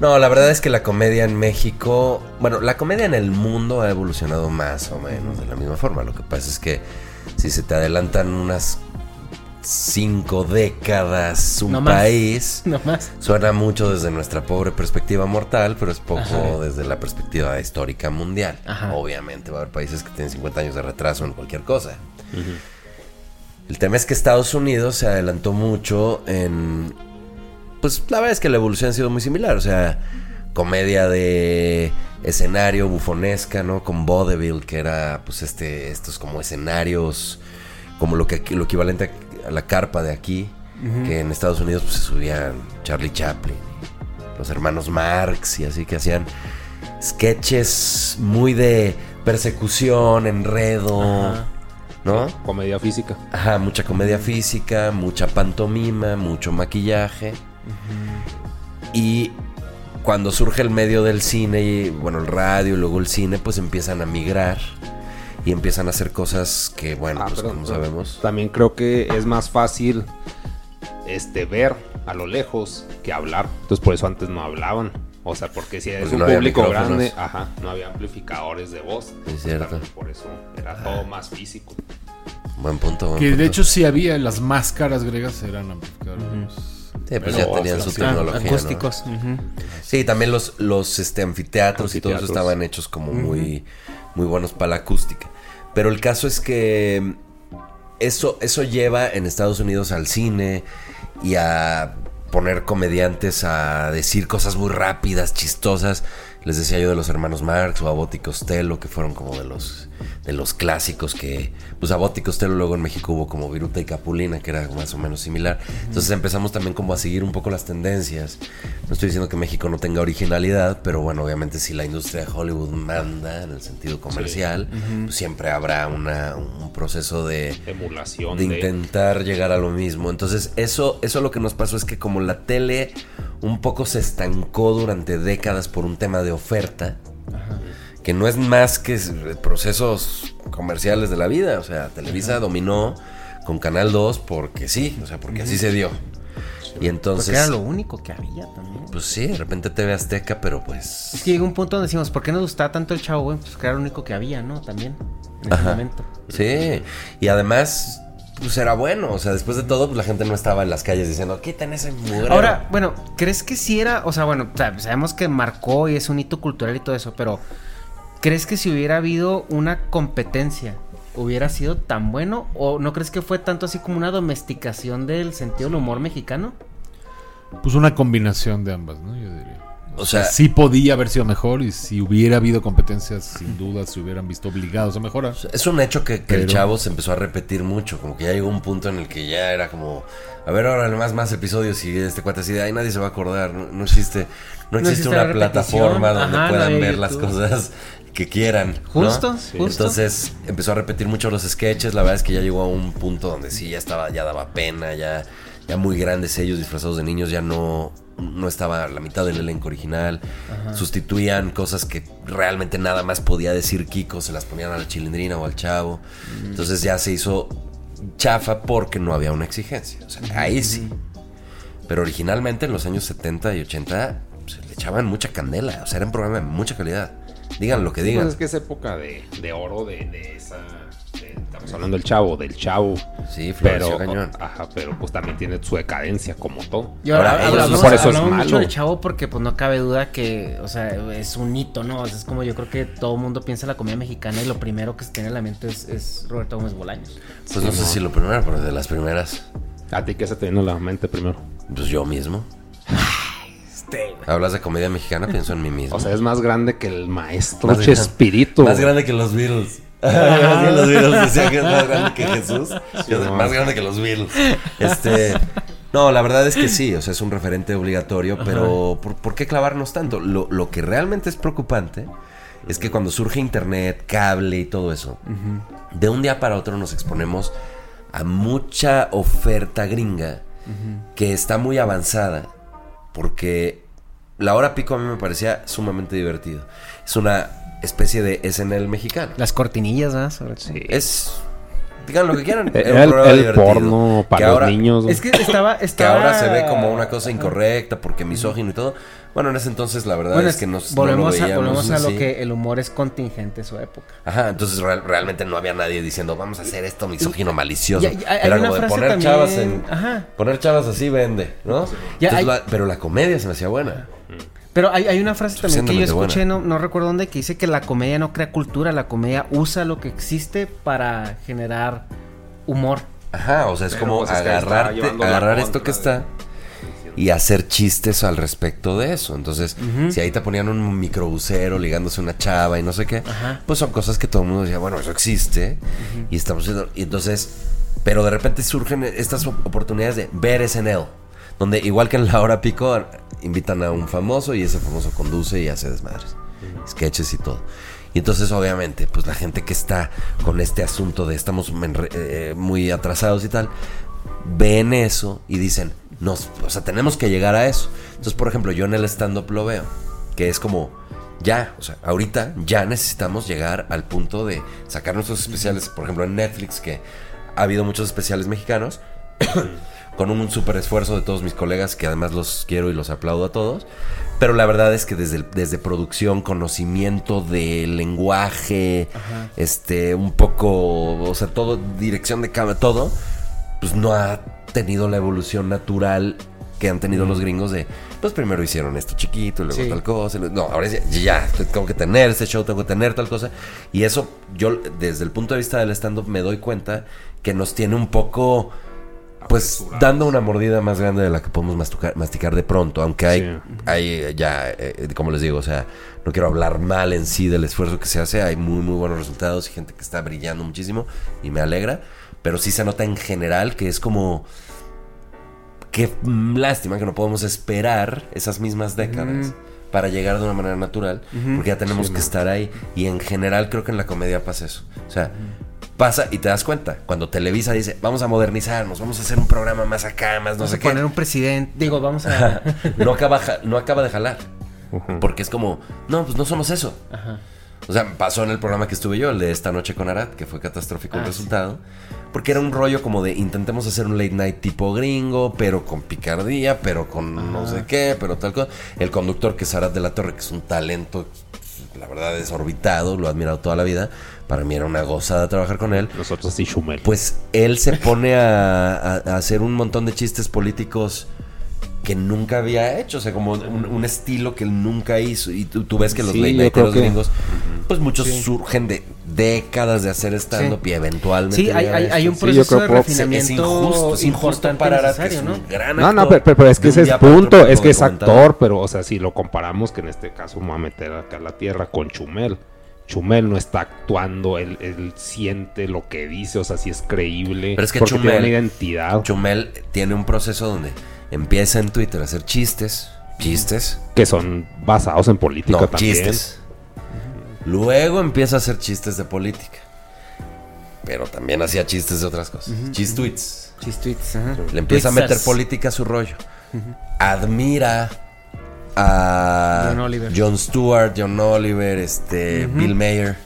No, la verdad es que la comedia en México. Bueno, la comedia en el mundo ha evolucionado más o menos de la misma forma. Lo que pasa es que si se te adelantan unas cinco décadas un No más. país. No más. Suena mucho desde nuestra pobre perspectiva mortal, pero es poco Ajá. desde la perspectiva histórica mundial. Ajá. Obviamente va a haber países que tienen 50 años de retraso en cualquier cosa. El tema es que Estados Unidos se adelantó mucho en... Pues la verdad es que la evolución ha sido muy similar. O sea, comedia de escenario bufonesca, ¿no? Con vaudeville, que era pues este estos como escenarios, como lo que lo equivalente a, la carpa de aquí, que en Estados Unidos pues, se subían Charlie Chaplin, los hermanos Marx y así que hacían sketches muy de persecución, enredo, Ajá. ¿No? Comedia física. Ajá, mucha comedia física, mucha pantomima, mucho maquillaje. Y cuando surge el medio del cine, y bueno, el radio y luego el cine, pues empiezan a migrar y empiezan a hacer cosas que, bueno, Ah, pues pero- como pero sabemos. También creo que es más fácil este ver a lo lejos que hablar. Entonces por eso antes no hablaban. O sea, porque si es Porque un no público grande, ajá, no había amplificadores de voz. Es cierto. Por eso era todo más físico. Buen punto. buen Que de hecho sí había, las máscaras griegas eran amplificadores. Sí, pues Pero, ya tenían su tecnología. ¿no? Acústicos. Sí, también los, los este, anfiteatros, y todo eso estaban hechos como muy, muy buenos para la acústica. Pero el caso es que eso, eso lleva en Estados Unidos al cine y a poner comediantes a decir cosas muy rápidas, chistosas. Les decía yo de los hermanos Marx o Abbott y Costello, que fueron como de los, de los clásicos que... Pues Abbott y Costello luego en México hubo como Viruta y Capulina, que era más o menos similar. Entonces empezamos también como a seguir un poco las tendencias. No estoy diciendo que México no tenga originalidad, pero bueno, obviamente si la industria de Hollywood manda en el sentido comercial, pues siempre habrá una, un proceso de Emulación de de... intentar llegar a lo mismo. Entonces, eso, eso lo que nos pasó es que como la tele un poco se estancó durante décadas por un tema de oferta, que no es más que procesos comerciales de la vida. O sea, Televisa dominó con Canal 2 porque sí, o sea, porque así se dio. Y entonces, Porque era lo único que había también. pues sí, de repente TV Azteca, pero pues... Es que llega un punto donde decimos, ¿por qué nos gustaba tanto el chavo, güey? Pues que era lo único que había, ¿no? También. En ese Ajá. momento. Sí, y además, pues era bueno. O sea, después de todo, pues la gente no estaba en las calles diciendo, quiten ese mugre. Ahora, bueno, ¿crees que si era, o sea, bueno, sabemos que marcó y es un hito cultural y todo eso, pero ¿crees que si hubiera habido una competencia hubiera sido tan bueno o no crees que fue tanto así como una domesticación del sentido del humor mexicano? Pues una combinación de ambas, ¿no? Yo diría. O sea, sí podía haber sido mejor y si hubiera habido competencias, sin duda se hubieran visto obligados a mejorar. Es un hecho que, que el chavo se empezó a repetir mucho, como que ya llegó un punto en el que ya era como, a ver ahora más más episodios y este cuate así de ahí nadie se va a acordar, no, no existe, no, No existe una plataforma donde Ajá, puedan ver las cosas que quieran. ¿no? Justo, Sí. justo. Entonces empezó a repetir mucho los sketches, la verdad es que ya llegó a un punto donde sí ya estaba, ya daba pena, ya, ya muy grandes ellos disfrazados de niños, ya no, no estaba la mitad del elenco original, Ajá. sustituían cosas que realmente nada más podía decir Kiko, se las ponían a la chilindrina o al chavo. Entonces ya se hizo chafa porque no había una exigencia. O sea, ahí sí. Pero originalmente en los años 70 y 80 se le echaban mucha candela. O sea, era un programa de mucha calidad. Digan lo que digan. pues es que es época de, de oro de, de esa. de- estamos hablando del chavo, del chavo. Sí, pero, cañón. Ajá, pero pues también tiene su decadencia como todo. Y ahora, Ahora, hablamos, ellos- por eso es hablamos mucho malo. del chavo porque pues no cabe duda que, o sea, es un hito, ¿no? O sea, es como yo creo que todo el mundo piensa en la comida mexicana y lo primero que se tiene en la mente es, es Roberto Gómez Bolaños. Pues no sé si lo primero, pero de las primeras. ¿A ti qué se te vino a la mente primero? Pues yo mismo. Hablas de comedia mexicana, pienso en mí mismo. O sea, es más grande que el maestro Más grande- Chespirito. Más grande que los Beatles. más grande que los Beatles. Decía que es más grande que Jesús. No. más grande que los Beatles. Este. No, la verdad es que sí, o sea, es un referente obligatorio, pero ¿por, por qué clavarnos tanto? Lo, lo que realmente es preocupante es que cuando surge internet, cable y todo eso, de un día para otro nos exponemos a mucha oferta gringa que está muy avanzada porque la hora pico a mí me parecía sumamente divertido. Es una especie de SNL mexicano. Las cortinillas, ¿verdad? Sobre todo. Es digan lo que quieran. El- era un el- programa el divertido. porno para Que los niños. Es que estaba, que estaba... ahora se ve como una cosa incorrecta porque misógino y todo. Bueno, en ese entonces la verdad Bueno, es que nos volvemos, no lo a, veíamos volvemos a lo que el humor es contingente en su época. Ajá, entonces real- realmente no había nadie diciendo vamos a hacer esto misógino malicioso. Era una como de frase poner también- chavas en Ajá. poner chavas así vende, ¿no? Ya Entonces hay- la- pero la comedia se me hacía buena. Pero hay, hay una frase también que yo escuché, no, no recuerdo dónde, que dice que la comedia no crea cultura, la comedia usa lo que existe para generar humor. Ajá, o sea, es Pero, como pues, agarrarte, agarrar esto que de- está y hacer chistes al respecto de eso. Entonces, si ahí te ponían un microbusero ligándose a una chava y no sé qué, Ajá. pues son cosas que todo el mundo decía, bueno, eso existe y estamos haciendo. Y entonces, pero de repente surgen estas op- oportunidades de ver SNL, donde igual que en la hora pico, invitan a un famoso y ese famoso conduce y hace desmadres, sketches y todo. Y entonces, obviamente, pues la gente que está con este asunto de estamos re- eh, muy atrasados y tal, ven eso y dicen, nos, o sea, tenemos que llegar a eso. Entonces, por ejemplo, yo en el stand-up lo veo, que es como, ya, o sea, ahorita ya necesitamos llegar al punto de sacar nuestros especiales, por ejemplo, en Netflix, que ha habido muchos especiales mexicanos, con un súper esfuerzo de todos mis colegas, que además los quiero y los aplaudo a todos. Pero la verdad es que desde, desde producción, conocimiento del lenguaje, este, un poco, o sea, todo, dirección de cámara, todo, pues no ha tenido la evolución natural que han tenido los gringos de, pues primero hicieron esto chiquito, y luego Sí. tal cosa. luego- No, ahora ya, ya, tengo que tener este show, tengo que tener tal cosa. Y eso, yo desde el punto de vista del stand-up me doy cuenta que nos tiene un poco, pues, dando una mordida más grande de la que podemos masticar, masticar de pronto. Aunque hay, Sí. hay eh, ya, eh, como les digo, o sea, no quiero hablar mal en sí del esfuerzo que se hace. Hay muy, muy buenos resultados y gente que está brillando muchísimo y me alegra. Pero sí se nota en general que es como... Qué lástima que no podemos esperar esas mismas décadas para llegar de una manera natural, porque ya tenemos que estar ahí. Y en general creo que en la comedia pasa eso. O sea, pasa y te das cuenta. Cuando Televisa dice, vamos a modernizarnos, vamos a hacer un programa más acá, más no Vamos sé a qué. poner un presidente, digo, vamos a... no, acaba, no acaba de jalar. Porque es como, no, pues no somos eso. Ajá. O sea, pasó en el programa que estuve yo, el de esta noche con Arad, que fue catastrófico el Ah, sí. resultado. Porque era un rollo como de intentemos hacer un late night tipo gringo, pero con picardía, pero con no sé qué, pero tal cosa. El conductor que es Arad de la Torre, que es un talento, la verdad, desorbitado, lo he admirado toda la vida. Para mí era una gozada trabajar con él. Nosotros sí, Schumel. Pues él se pone a, a- a hacer un montón de chistes políticos que nunca había hecho, o sea, como un, un estilo que él nunca hizo. Y tú, tú ves que los Sí, los que- gringos, pues muchos surgen de, décadas de hacer stand-up y eventualmente. Sí, hay, un Sí, proceso de refinamiento es injusto, es injusto importante para y Arad, que es necesario, un ¿no? gran No, no, pero, pero- pero es que ese es punto, es que es actor, pero o sea, si lo comparamos, que en este caso me voy a meter acá a la tierra con Chumel. Chumel no está actuando, él, él siente lo que dice, o sea, si es creíble. Pero es que porque tiene Chumel- una identidad Chumel tiene un proceso donde empieza en Twitter a hacer chistes, chistes, que son basados en política no, también. chistes. Luego empieza a hacer chistes de política. Pero también hacía chistes de otras cosas. Chistweets. Chistweets, ajá. Le empieza a meter política a su rollo. Admira a John Oliver. Jon Stewart, John Oliver, este, Bill Mayer.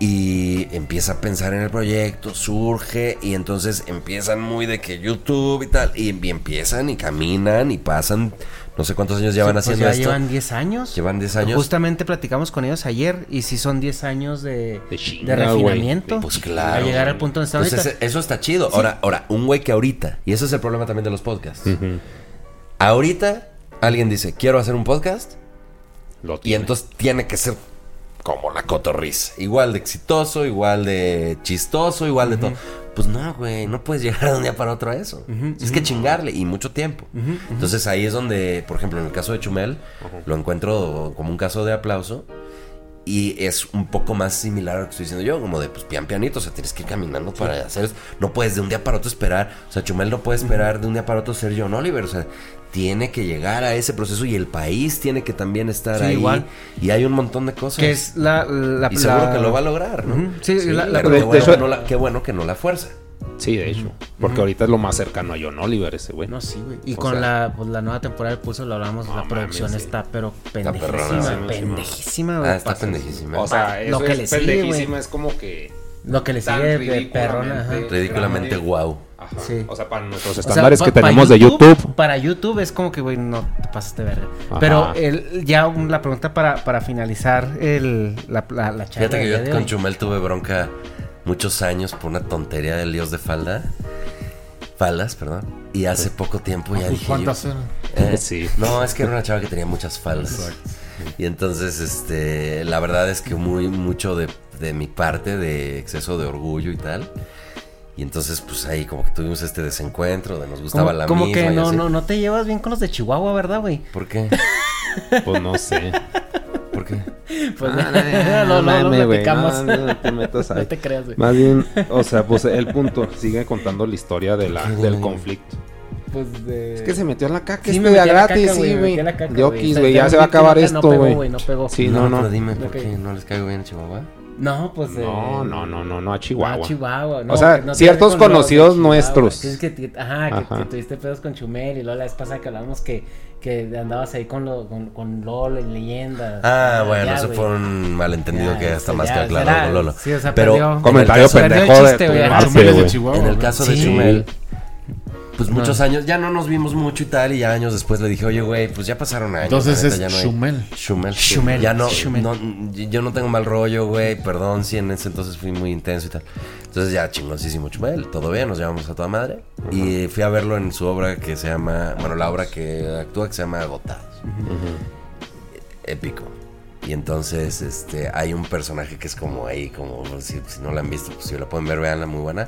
Y empieza a pensar en el proyecto, surge y entonces empiezan muy de que YouTube y tal. Y, y empiezan y caminan y pasan, no sé cuántos años llevan Sí, pues haciendo ya esto. llevan 10 años. Llevan 10 años. Justamente platicamos con ellos ayer y sí son 10 años de, De refinamiento. Pues claro. A llegar al punto donde están Pues ese- eso está chido. Ahora, ahora, un güey que ahorita, y ese es el problema también de los podcasts. Ahorita alguien dice, quiero hacer un podcast, Lo y entonces tiene que ser como la cotorriza. Igual de exitoso, igual de chistoso, igual de todo. Pues no, güey, no puedes llegar de un día para otro a eso. Es que chingarle y mucho tiempo. Entonces ahí es donde, por ejemplo, en el caso de Chumel, lo encuentro como un caso de aplauso. Y es un poco más similar a lo que estoy diciendo yo, como de pues pian pianito, o sea, tienes que ir caminando para hacer eso. No puedes de un día para otro esperar, o sea, Chumel no puede esperar de un día para otro ser John Oliver, o sea, tiene que llegar a ese proceso y el país tiene que también estar Sí, ahí. igual. Y hay un montón de cosas. Que es la. la y seguro la- que lo va a lograr, ¿no? Ujú, Sí, la- la- pero de- qué, bueno hecho- que no la, qué bueno que no la fuerza. Sí, de hecho. Porque ahorita es lo más cercano a John Oliver ese güey. No, sí, güey. Y O con sea, la, pues, la nueva temporada del Pulso lo hablamos, No la producción sí. está, pero pendejísima, sí, pendejísima, güey. Ah, está pendejísima. O sea, eso Lo que es le sigue, pendejísima, güey. es como que Lo que le sigue de perrona, ajá. Ridículamente guau. Ajá. Sí. O sea, para nuestros O sea, estándares que pa tenemos de YouTube. Para YouTube es como que, güey, no te pasaste verga. Ajá. Pero el, ya un- la pregunta para, para finalizar el, la, la, la charla. Fíjate que yo con hoy. Chumel tuve bronca muchos años por una tontería de líos de falda. Faldas, perdón. Y hace poco tiempo ya dije. ¿Cuántas yo, eran? eh, Sí. No, es que era una chava que tenía muchas faldas. Y entonces, este, la verdad es que muy, mucho de, de mi parte de exceso de orgullo y tal. Y entonces, pues ahí como que tuvimos este desencuentro de nos gustaba Como, la como misma. que y no, no, no te llevas bien con los de Chihuahua, ¿verdad, güey? ¿Por qué? Pues no sé. ¿Por qué? Pues Ah, no, no, no, güey, platicamos. No, no te metas ahí. No te creas, güey. Más bien, o sea, pues el punto. Sigue contando la historia de la, del güey. conflicto. Pues de... Es que se metió en la caca Sí, me metí a gratis, caca, sí, güey, me güey. a güey. güey, ya se va a acabar esto, no pegó, güey. güey, no pegó. Sí, no, no, no. pero dime, ¿por qué no les caigo bien en Chihuahua? No, pues. No, no, no, no, no a Chihuahua. Ah, Chihuahua. O sea, no ciertos con conocidos nuestros. Es que, ajá, que, Ajá. que tuviste pedos con Chumel y luego la vez pasada que hablábamos que, que andabas ahí con, lo, con, con LOL en leyendas. Ah, bueno, ya, eso güey. fue un malentendido Ya, que está más ya, que aclarado con Lolo. sí, o sea, Pero perdió- en el Comentario pendejo de. Chihuahua. En el ¿no? caso de Sí. Chumel, pues muchos años, ya no nos vimos mucho y tal, y ya años después le dije, oye, güey, pues ya pasaron años. Entonces es ya no hay- Chumel. Chumel. Chumel, Ya no, no, yo no tengo mal rollo, güey, perdón si en ese entonces fui muy intenso y tal. Entonces ya chingoncísimo Chumel, todo bien, nos llevamos a toda madre. Y fui a verlo en su obra que se llama, bueno, la obra que actúa que se llama Agotados. Épico. Y entonces este hay un personaje que es como ahí, como si, si no la han visto, pues si la pueden ver, veanla, muy buena.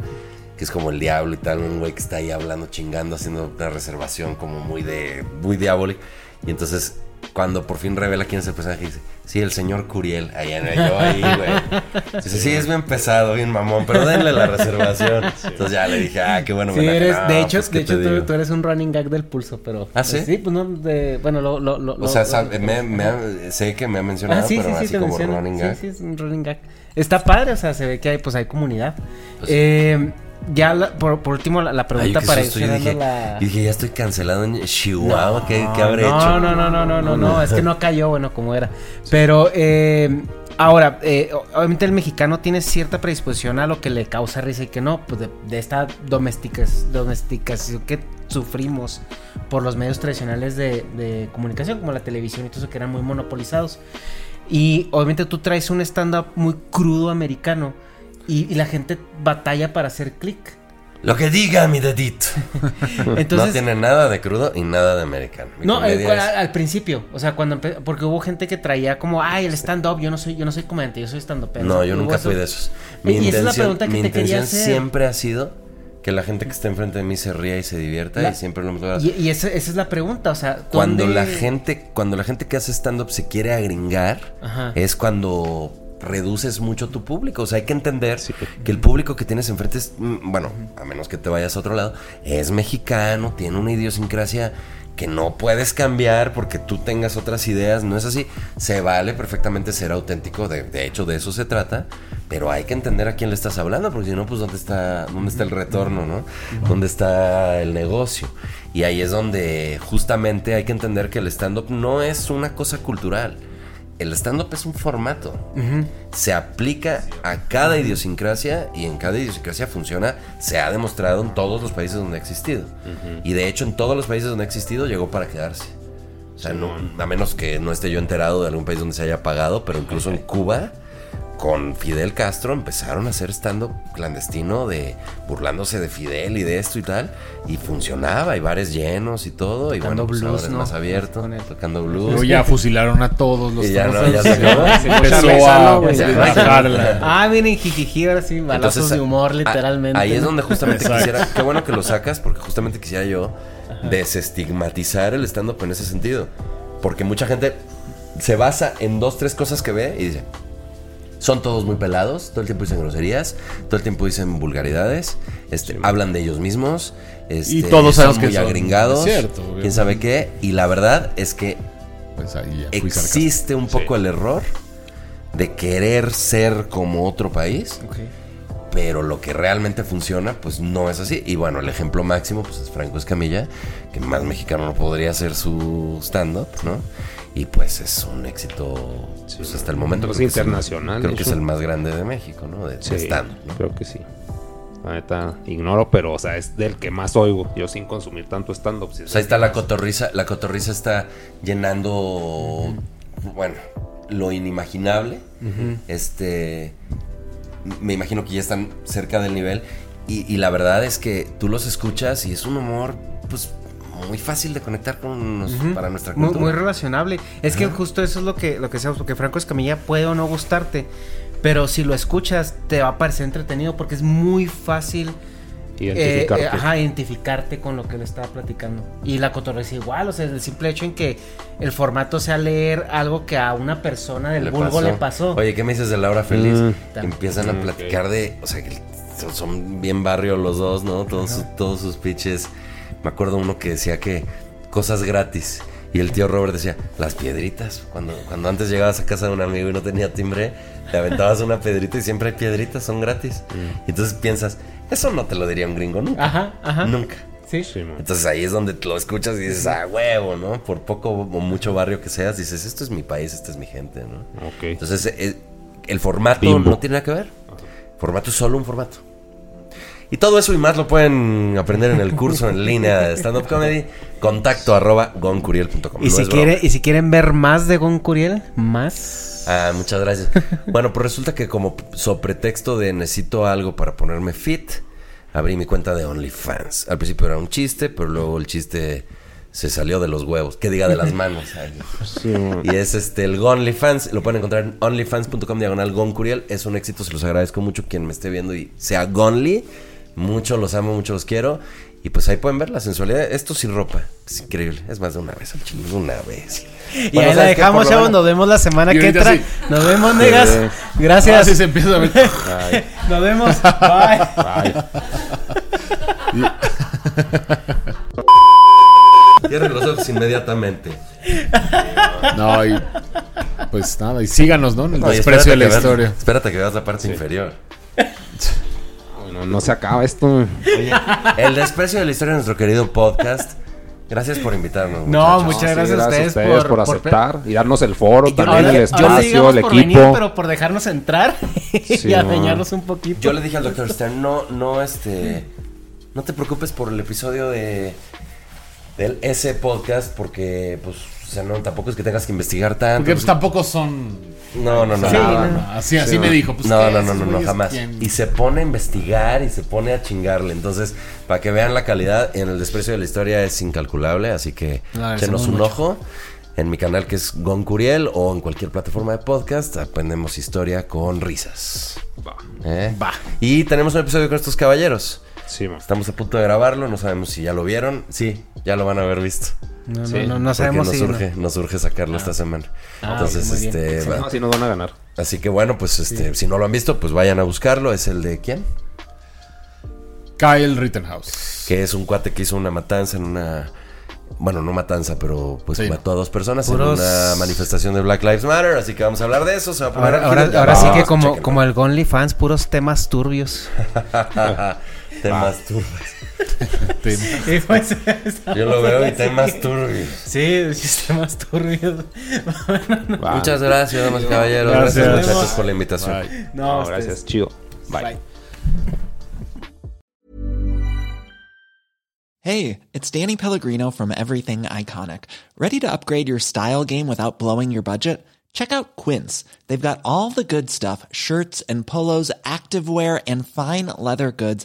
Que es como el diablo y tal, un güey que está ahí hablando, chingando, haciendo una reservación como muy de, muy diabólico. Y entonces, cuando por fin revela quién es el personaje, dice, sí, el señor Curiel. Ahí en yo ahí, güey. Dice, sí, es bien pesado, bien mamón, pero denle la reservación. Entonces ya le dije, ah, qué bueno. Sí, homenaje". eres, No, de hecho, pues, ¿qué de hecho tú, eres un running gag del pulso, pero... ¿Ah, sí? Sí, pues no, de, bueno, lo... lo, lo O sea, lo- me- me ha- sé que me ha mencionado, Ah, sí, sí, pero sí, así te como menciono. running Sí, gag. sí, es un running gag. Está padre, o sea, se ve que hay, pues hay comunidad. Pues- Eh, ya, la- por, por último, la, la Ay, pregunta qué para susto, yo dije, la... dije, ya estoy cancelado en Chihuahua, ¿qué, qué habré no, hecho? No, no, no, no, no, no, es que no cayó, bueno, como era. Pero, eh, ahora, eh, obviamente el mexicano tiene cierta predisposición a lo que le causa risa y que no, pues de, de esta domesticas, domesticación que sufrimos por los medios tradicionales de, de comunicación, como la televisión y todo eso, que eran muy monopolizados. Y obviamente tú traes un stand-up muy crudo americano y, y la gente batalla para hacer clic. Lo que diga mi dedito. Entonces- no tiene nada de crudo y nada de americano. Mi No, eh, comedia es- al, al principio, o sea, cuando porque hubo gente que traía como, ay, el stand up, yo no soy yo no soy comediante, yo soy stand up. No, yo nunca fui de esos. Mi y esa es la intención, pregunta que mi te quería intención hacer. siempre ha sido que la gente que está enfrente de mí se ría y se divierta La- y siempre lo. Y, y esa, esa es la pregunta, o sea, Cuando ¿dónde- la gente, cuando la gente que hace stand-up se quiere agringar, Ajá. es cuando reduces mucho tu público. O sea, hay que entender que el público que tienes enfrente es, mm, bueno, a menos que te vayas a otro lado, es mexicano, tiene una idiosincrasia que no puedes cambiar porque tú tengas otras ideas, no es así. Se vale perfectamente ser auténtico, de, de hecho de eso se trata, pero hay que entender a quién le estás hablando, porque si no, pues dónde está, dónde está el retorno, ¿no? ¿Dónde está el negocio? Y ahí es donde justamente hay que entender que el stand-up no es una cosa cultural. El stand-up es un formato. Se aplica a cada idiosincrasia y en cada idiosincrasia funciona. Se ha demostrado en todos los países donde ha existido. Y de hecho en todos los países donde ha existido llegó para quedarse. O sea, no, a menos que no esté yo enterado de algún país donde se haya pagado, pero incluso en Cuba, con Fidel Castro empezaron a hacer stand-up clandestino de burlándose de Fidel y de esto y tal. Y funcionaba, y bares llenos y todo. y Tocando bueno, pues blues, ahora es ¿no? más abierto, tocando blues. Luego ya fusilaron a todos los Y ya no, ya se acabó. Empezó a bajarla. Ah, miren, jijiji, ahora sí, balazos Entonces, de humor, literalmente. Ahí es donde justamente Exacto. quisiera. Qué bueno que lo sacas, porque justamente quisiera yo desestigmatizar el stand-up en ese sentido. Porque mucha gente se basa en dos, tres cosas que ve y dice. Son todos muy pelados, todo el tiempo dicen groserías, todo el tiempo dicen vulgaridades, este, hablan de ellos mismos, este, Y todos son sabemos que muy son- agringados, cierto, quién sabe qué, y la verdad es que Pues ahí ya existe un poco el error de querer ser como otro país, pero lo que realmente funciona, pues no es así. Y bueno, el ejemplo máximo, pues es Franco Escamilla, que más mexicano no podría ser su stand-up, ¿no? Y pues es un éxito, pues hasta el momento. Creo que es el- internacional, creo de que es el más grande de México, ¿no? De, de Sí, stand-up, ¿no? creo que sí. La neta, ignoro, pero, o sea, es del que más oigo. Yo sin consumir tanto stand-up. es Pues ahí está que la cotorriza. La cotorriza está llenando, bueno, lo inimaginable. Este, me imagino que ya están cerca del nivel. Y, y la verdad es que tú los escuchas y es un humor, pues, muy fácil de conectar con nos- para nuestra muy, cultura. muy relacionable. Es que justo eso es lo que, lo que seamos, porque Franco Escamilla puede o no gustarte, pero si lo escuchas te va a parecer entretenido porque es muy fácil Identificarte. eh, eh, ajá, identificarte con lo que le estaba platicando. Y la cotorreza igual, o sea, el simple hecho en que el formato sea leer algo que a una persona del Le vulgo le pasó. Oye, ¿qué me dices de Laura Feliz? Mm. Empiezan a platicar de, o sea, que son- bien barrio los dos, ¿no? Todos, sus, todos sus pitches. Me acuerdo uno que decía que cosas gratis. Y el tío Robert decía, las piedritas. Cuando, cuando antes llegabas a casa de un amigo y no tenía timbre, le aventabas una piedrita y siempre hay piedritas, son gratis. Y entonces piensas, eso no te lo diría un gringo nunca. Ajá, ajá. Nunca. Sí. Sí, man. Entonces ahí es donde lo escuchas y dices, ah, huevo, ¿no? Por poco o mucho barrio que seas, dices, esto es mi país, esta es mi gente, ¿no? Ok. Entonces eh, el formato Bimbo. no tiene nada que ver. Formato es solo un formato. Y todo eso y más lo pueden aprender en el curso en línea de stand-up comedy. Contacto arroba goncuriel.com. Y, No si quiere, y si quieren ver más de Gon Curiel, más. Ah, muchas gracias. bueno, pues resulta que como pretexto de necesito algo para ponerme fit, abrí mi cuenta de OnlyFans. Al principio era un chiste, pero luego el chiste se salió de los huevos. Que diga de las manos. Y es este el OnlyFans. Lo pueden encontrar en onlyfans.com diagonal Goncuriel. Es un éxito, se los agradezco mucho quien me esté viendo y sea Gonly. Mucho los amo, mucho los quiero. Y pues ahí pueden ver la sensualidad. Esto sin ropa. Es increíble. Es más de una vez al chile. Una vez. Y Bueno, ahí la dejamos, chavos. menos- Nos vemos la semana Y que entra. sí. Nos vemos, negas. Sí. Gracias. Así se empieza a ver. Nos vemos. Bye. ay. Cierren los ojos inmediatamente. No, y pues nada, y síganos, ¿no? En el desprecio de la veas- historia. espérate que veas la parte inferior. Bueno, no se acaba esto. Oye, el desprecio de la historia de nuestro querido podcast. Gracias por invitarnos. No, muchachos. muchas Sí, gracias a ustedes por- por, por- aceptar y darnos el foro, yo- también ahora- el espacio, el por equipo. venir, pero por dejarnos entrar Sí, y no. adueñarnos un poquito. Yo le dije al doctor Stern, no, no, este, no te preocupes por el episodio de del ese podcast porque, pues, o sea, no, tampoco es que tengas que investigar tanto. Porque pues tampoco son No, no, no. Sí, no, no. Así- así me dijo, pues, no, no, no, no, no, jamás. ¿quién? Y se pone a investigar y se pone a chingarle. Entonces, para que vean la calidad, en el desprecio de la historia es incalculable. Así que echenos un mucho. ojo en mi canal que es Gon Curiel o en cualquier plataforma de podcast. Aprendemos historia con risas. ¿Eh? Y tenemos un episodio con estos caballeros. Sí, man. Estamos a punto de grabarlo, no sabemos si ya lo vieron. Sí, ya lo van a haber visto. No, no, Sí. no, no sabemos nos si. urge, nos urge sacarlo esta semana. Ah, Entonces, bien. este. Va- no, así nos van a ganar. Así que bueno, pues este, si no lo han visto, pues vayan a buscarlo. Es el de quién? Kyle Rittenhouse. Que es un cuate que hizo una matanza en una. Bueno, no matanza, pero pues Sí. mató a dos personas Puros- en una manifestación de Black Lives Matter. Así que vamos a hablar de eso. Se va a poner Ahora, ahora, sí vamos, que como, como el Gonly fans, puros temas turbios. temas turbios. Y pues, Yo lo veo y temas turbios. Sí, sí, temas turbios. Muchas gracias, damas y caballeros. Gracias, Gracias. muchachos, por la invitación. Bye. No, ustedes. gracias. Chido. Bye. Hey, it's Danny Pellegrino from Everything Iconic. Ready to upgrade your style game without blowing your budget? Check out Quince. They've got all the good stuff shirts and polos, activewear, and fine leather goods,